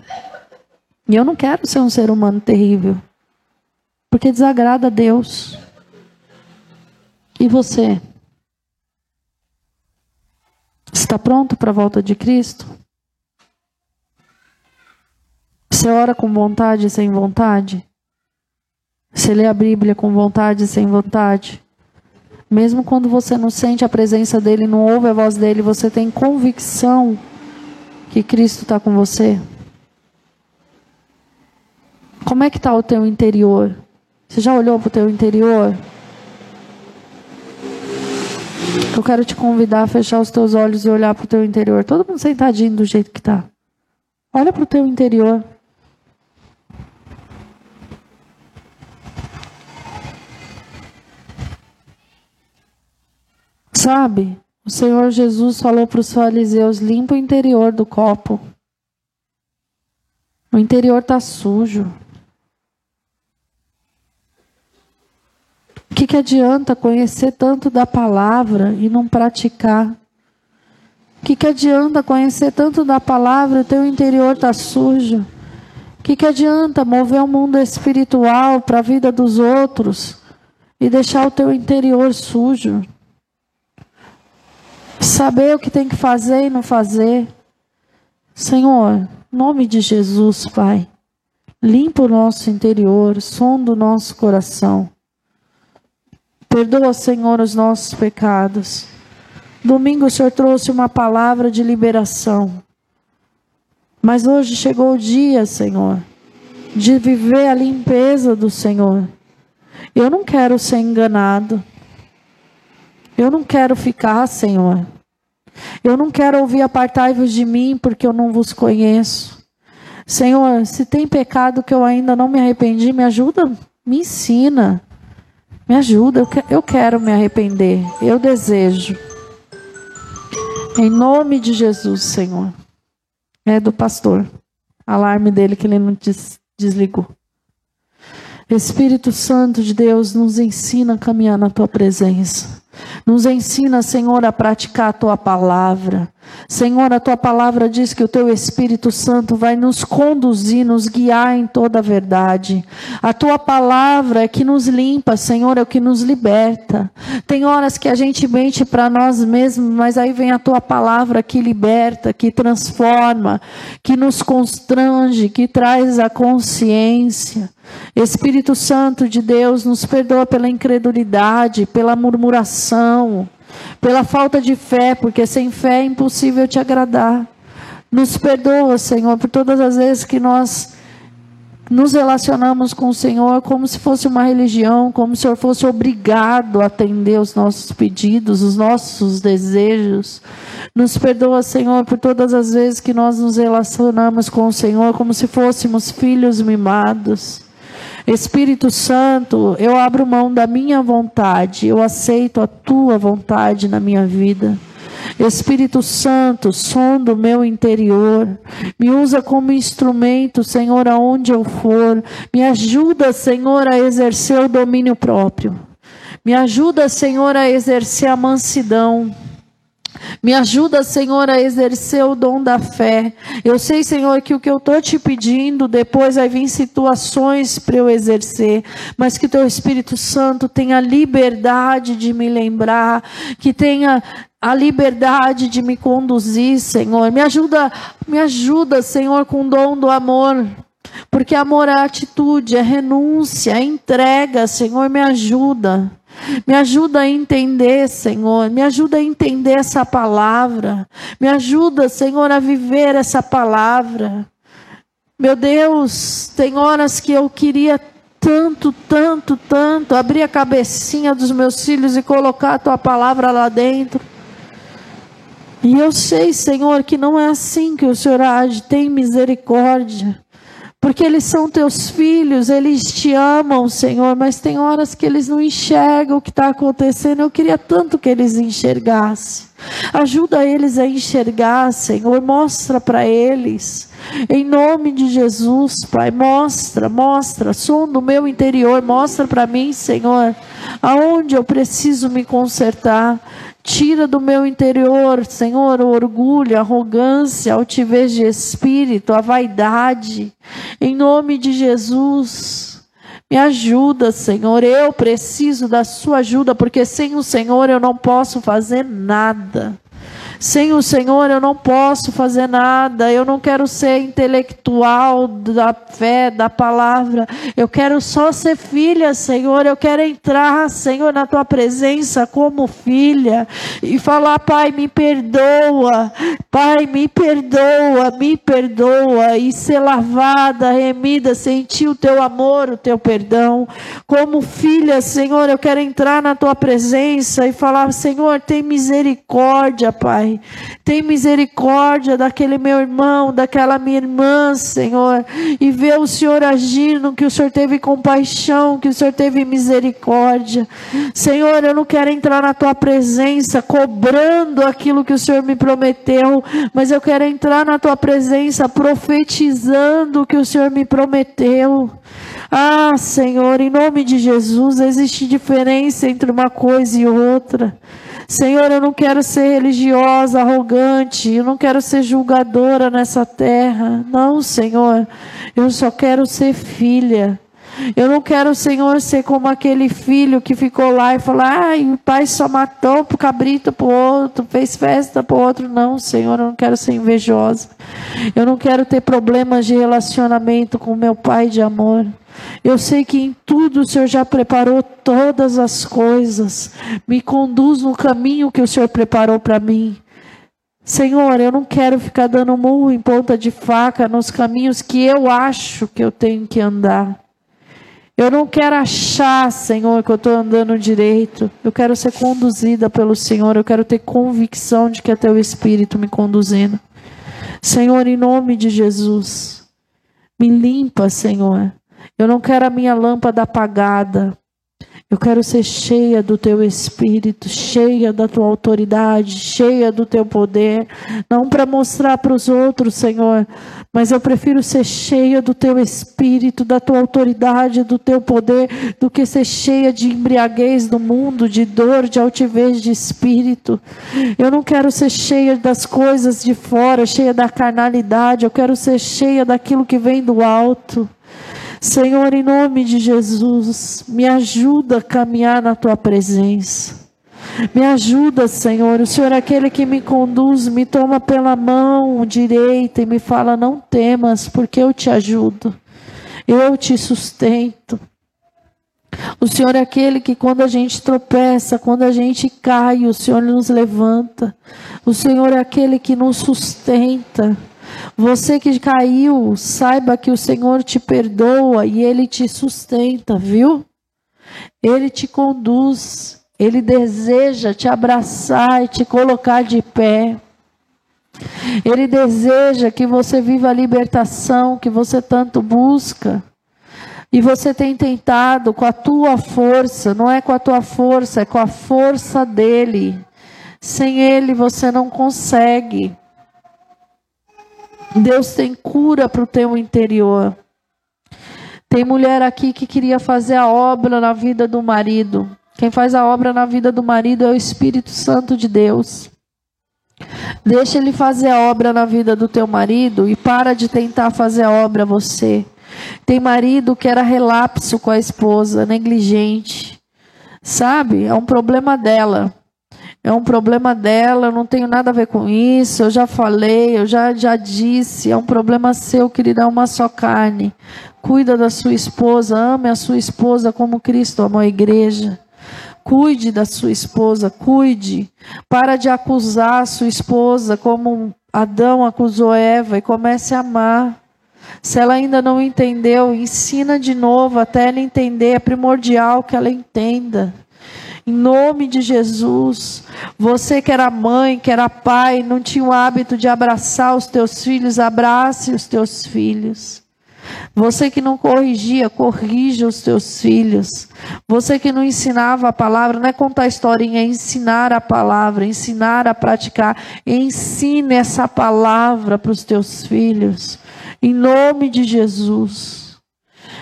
E eu não quero ser um ser humano terrível. Porque desagrada a Deus. E você? Está pronto para a volta de Cristo? Você ora com vontade e sem vontade? Você lê a Bíblia com vontade e sem vontade? Mesmo quando você não sente a presença dele, não ouve a voz dele, você tem convicção que Cristo está com você? Como é que está o teu interior? Você já olhou para o teu interior? Eu quero te convidar a fechar os teus olhos e olhar para o teu interior. Todo mundo sentadinho do jeito que está. Olha para o teu interior. Sabe, o Senhor Jesus falou para os fariseus: limpa o interior do copo. O interior está sujo. Que, que adianta conhecer tanto da palavra e não praticar? O que, que adianta conhecer tanto da palavra e o teu interior está sujo? O que, que adianta mover o mundo espiritual para a vida dos outros e deixar o teu interior sujo? Saber o que tem que fazer e não fazer. Senhor, nome de Jesus, Pai, limpa o nosso interior, sonda o nosso coração. Perdoa, Senhor, os nossos pecados. Domingo o Senhor trouxe uma palavra de liberação. Mas hoje chegou o dia, Senhor, de viver a limpeza do Senhor. Eu não quero ser enganado. Eu não quero ficar, Senhor. Eu não quero ouvir apartai-vos de mim, porque eu não vos conheço. Senhor, se tem pecado que eu ainda não me arrependi, me ajuda, me ensina. Me ajuda, eu quero me arrepender. Eu desejo. Em nome de Jesus, Senhor. É do pastor. Alarme dele que ele não des desligou. Espírito Santo de Deus, nos ensina a caminhar na tua presença. Nos ensina, Senhor, a praticar a tua palavra. Senhor, a tua palavra diz que o teu Espírito Santo vai nos conduzir, nos guiar em toda a verdade. A tua palavra é que nos limpa, Senhor, é o que nos liberta. Tem horas que a gente mente para nós mesmos, mas aí vem a tua palavra que liberta, que transforma, que nos constrange, que traz a consciência. Espírito Santo de Deus, nos perdoa pela incredulidade, pela murmuração pela falta de fé, porque sem fé é impossível te agradar. Nos perdoa, Senhor, por todas as vezes que nós nos relacionamos com o Senhor como se fosse uma religião, como se o Senhor fosse obrigado a atender os nossos pedidos, os nossos desejos. Nos perdoa, Senhor, por todas as vezes que nós nos relacionamos com o Senhor como se fôssemos filhos mimados. Espírito Santo, eu abro mão da minha vontade, eu aceito a tua vontade na minha vida. Espírito Santo, som do meu interior, me usa como instrumento, Senhor, aonde eu for. Me ajuda, Senhor, a exercer o domínio próprio. Me ajuda, Senhor, a exercer a mansidão. Me ajuda, Senhor, a exercer o dom da fé. Eu sei, Senhor, que o que eu estou te pedindo, depois vai vir situações para eu exercer, mas que teu Espírito Santo tenha liberdade de me lembrar, que tenha a liberdade de me conduzir, Senhor. Me ajuda, me ajuda, Senhor, com o dom do amor. Porque amor é atitude, é renúncia, é entrega, Senhor, me ajuda. Me ajuda a entender, Senhor. Me ajuda a entender essa palavra. Me ajuda, Senhor, a viver essa palavra. Meu Deus, tem horas que eu queria tanto, tanto, tanto abrir a cabecinha dos meus filhos e colocar a tua palavra lá dentro. E eu sei, Senhor, que não é assim que o Senhor age. Tem misericórdia porque eles são teus filhos, eles te amam, Senhor, mas tem horas que eles não enxergam o que está acontecendo. Eu queria tanto que eles enxergassem. Ajuda eles a enxergar, Senhor, mostra para eles. Em nome de Jesus, Pai, mostra, mostra, som do meu interior, mostra para mim, Senhor, aonde eu preciso me consertar. Tira do meu interior, Senhor, o orgulho, a arrogância, a altivez de espírito, a vaidade. Em nome de Jesus. Me ajuda, Senhor. Eu preciso da Sua ajuda, porque sem o Senhor eu não posso fazer nada. Sem o Senhor eu não posso fazer nada. Eu não quero ser intelectual da fé, da palavra. Eu quero só ser filha, Senhor. Eu quero entrar, Senhor, na tua presença como filha e falar: Pai, me perdoa. Pai, me perdoa, me perdoa. E ser lavada, remida, sentir o teu amor, o teu perdão. Como filha, Senhor, eu quero entrar na tua presença e falar: Senhor, tem misericórdia, Pai. Pai. Tem misericórdia daquele meu irmão, daquela minha irmã, Senhor. E vê o Senhor agindo, que o Senhor teve compaixão, que o Senhor teve misericórdia. Senhor, eu não quero entrar na tua presença cobrando aquilo que o Senhor me prometeu, mas eu quero entrar na tua presença profetizando o que o Senhor me prometeu. Ah, Senhor, em nome de Jesus, existe diferença entre uma coisa e outra. Senhor, eu não quero ser religiosa, arrogante, eu não quero ser julgadora nessa terra. Não, Senhor, eu só quero ser filha. Eu não quero, Senhor, ser como aquele filho que ficou lá e falou: ai, o pai só matou pro cabrito pro outro, fez festa pro outro. Não, Senhor, eu não quero ser invejosa. Eu não quero ter problemas de relacionamento com meu pai de amor. Eu sei que em tudo o Senhor já preparou todas as coisas. Me conduz no caminho que o Senhor preparou para mim. Senhor, eu não quero ficar dando murro em ponta de faca nos caminhos que eu acho que eu tenho que andar. Eu não quero achar, Senhor, que eu estou andando direito. Eu quero ser conduzida pelo Senhor. Eu quero ter convicção de que é Teu Espírito me conduzindo. Senhor, em nome de Jesus, me limpa, Senhor. Eu não quero a minha lâmpada apagada. Eu quero ser cheia do teu espírito, cheia da tua autoridade, cheia do teu poder, não para mostrar para os outros, Senhor, mas eu prefiro ser cheia do teu espírito, da tua autoridade, do teu poder, do que ser cheia de embriaguez do mundo, de dor, de altivez de espírito. Eu não quero ser cheia das coisas de fora, cheia da carnalidade, eu quero ser cheia daquilo que vem do alto. Senhor, em nome de Jesus, me ajuda a caminhar na tua presença. Me ajuda, Senhor. O Senhor é aquele que me conduz, me toma pela mão direita e me fala: Não temas, porque eu te ajudo. Eu te sustento. O Senhor é aquele que, quando a gente tropeça, quando a gente cai, o Senhor nos levanta. O Senhor é aquele que nos sustenta. Você que caiu, saiba que o Senhor te perdoa e Ele te sustenta, viu? Ele te conduz, Ele deseja te abraçar e te colocar de pé. Ele deseja que você viva a libertação que você tanto busca. E você tem tentado com a tua força, não é com a tua força, é com a força dele. Sem ele você não consegue. Deus tem cura para o teu interior. Tem mulher aqui que queria fazer a obra na vida do marido. Quem faz a obra na vida do marido é o Espírito Santo de Deus. Deixa ele fazer a obra na vida do teu marido e para de tentar fazer a obra você. Tem marido que era relapso com a esposa, negligente. Sabe? É um problema dela é um problema dela, eu não tenho nada a ver com isso, eu já falei, eu já, já disse, é um problema seu, querida, é uma só carne. Cuida da sua esposa, ame a sua esposa como Cristo amou a igreja. Cuide da sua esposa, cuide. Para de acusar a sua esposa como Adão acusou Eva e comece a amar. Se ela ainda não entendeu, ensina de novo até ela entender. É primordial que ela entenda. Em nome de Jesus. Você que era mãe, que era pai, não tinha o hábito de abraçar os teus filhos, abrace os teus filhos. Você que não corrigia, corrija os teus filhos. Você que não ensinava a palavra, não é contar historinha, é ensinar a palavra, ensinar a praticar. Ensine essa palavra para os teus filhos. Em nome de Jesus.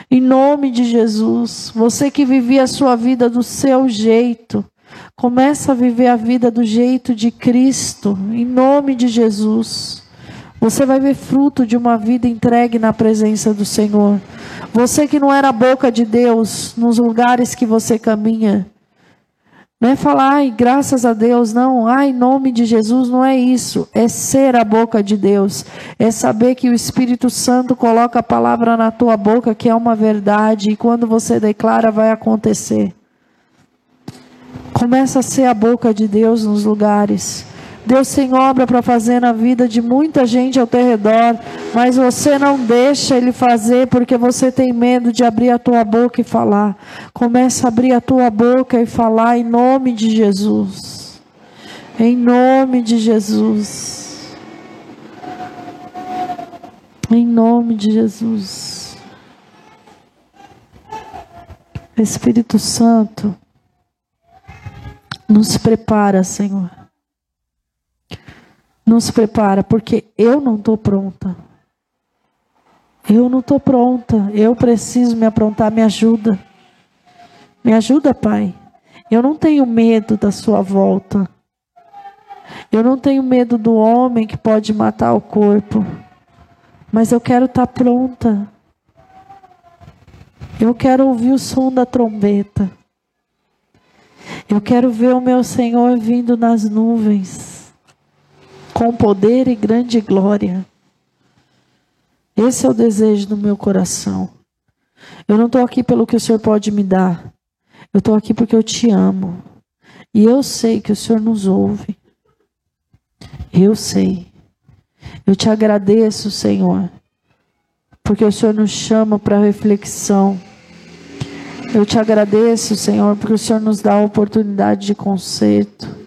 Em nome de Jesus, você que vivia a sua vida do seu jeito, começa a viver a vida do jeito de Cristo, em nome de Jesus. Você vai ver fruto de uma vida entregue na presença do Senhor. Você que não era a boca de Deus nos lugares que você caminha, não é falar, ai, graças a Deus, não. Ai, nome de Jesus, não é isso. É ser a boca de Deus. É saber que o Espírito Santo coloca a palavra na tua boca, que é uma verdade, e quando você declara, vai acontecer. Começa a ser a boca de Deus nos lugares. Deus tem obra para fazer na vida de muita gente ao teu redor, mas você não deixa Ele fazer porque você tem medo de abrir a tua boca e falar. Começa a abrir a tua boca e falar em nome de Jesus. Em nome de Jesus. Em nome de Jesus. Espírito Santo, nos prepara, Senhor nos prepara, porque eu não estou pronta. Eu não estou pronta. Eu preciso me aprontar. Me ajuda. Me ajuda, Pai. Eu não tenho medo da Sua volta. Eu não tenho medo do homem que pode matar o corpo. Mas eu quero estar tá pronta. Eu quero ouvir o som da trombeta. Eu quero ver o meu Senhor vindo nas nuvens com poder e grande glória. Esse é o desejo do meu coração. Eu não estou aqui pelo que o Senhor pode me dar. Eu estou aqui porque eu te amo. E eu sei que o Senhor nos ouve. Eu sei. Eu te agradeço, Senhor, porque o Senhor nos chama para reflexão. Eu te agradeço, Senhor, porque o Senhor nos dá a oportunidade de conserto.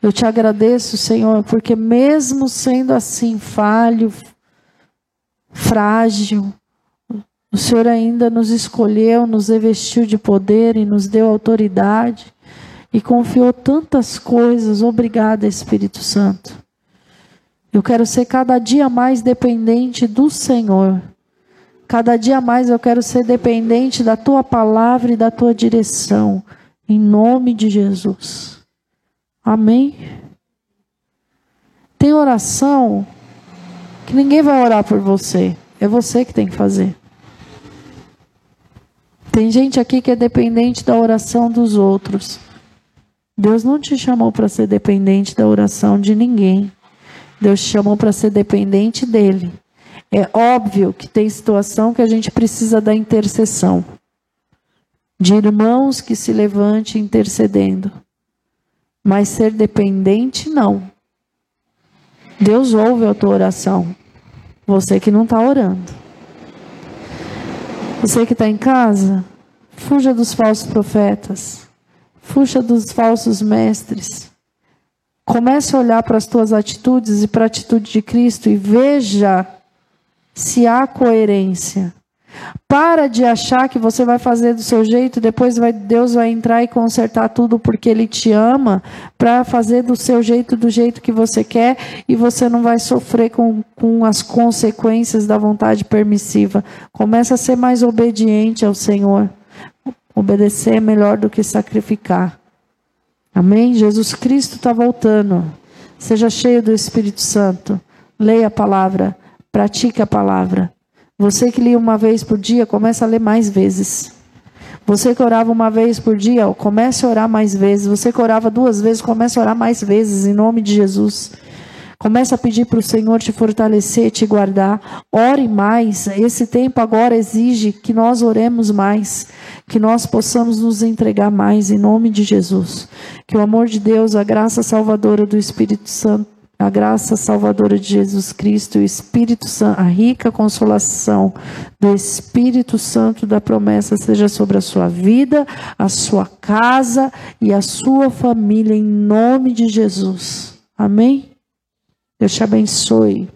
Eu te agradeço, Senhor, porque mesmo sendo assim falho, frágil, o Senhor ainda nos escolheu, nos revestiu de poder e nos deu autoridade e confiou tantas coisas. Obrigada, Espírito Santo. Eu quero ser cada dia mais dependente do Senhor. Cada dia mais eu quero ser dependente da tua palavra e da tua direção. Em nome de Jesus. Amém. Tem oração que ninguém vai orar por você. É você que tem que fazer. Tem gente aqui que é dependente da oração dos outros. Deus não te chamou para ser dependente da oração de ninguém. Deus te chamou para ser dependente dele. É óbvio que tem situação que a gente precisa da intercessão. De irmãos que se levante intercedendo. Mas ser dependente, não. Deus ouve a tua oração. Você que não está orando. Você que está em casa, fuja dos falsos profetas. Fuja dos falsos mestres. Comece a olhar para as tuas atitudes e para a atitude de Cristo e veja se há coerência. Para de achar que você vai fazer do seu jeito, depois vai, Deus vai entrar e consertar tudo porque Ele te ama, para fazer do seu jeito, do jeito que você quer, e você não vai sofrer com, com as consequências da vontade permissiva. Começa a ser mais obediente ao Senhor. Obedecer é melhor do que sacrificar. Amém? Jesus Cristo está voltando. Seja cheio do Espírito Santo. Leia a palavra. Pratique a palavra. Você que lia uma vez por dia, comece a ler mais vezes. Você que orava uma vez por dia, comece a orar mais vezes. Você que orava duas vezes, comece a orar mais vezes, em nome de Jesus. Comece a pedir para o Senhor te fortalecer, te guardar. Ore mais. Esse tempo agora exige que nós oremos mais que nós possamos nos entregar mais em nome de Jesus. Que o amor de Deus, a graça salvadora do Espírito Santo, a graça salvadora de Jesus Cristo, o Espírito Santo, a rica consolação do Espírito Santo da promessa seja sobre a sua vida, a sua casa e a sua família em nome de Jesus. Amém? Deus te abençoe.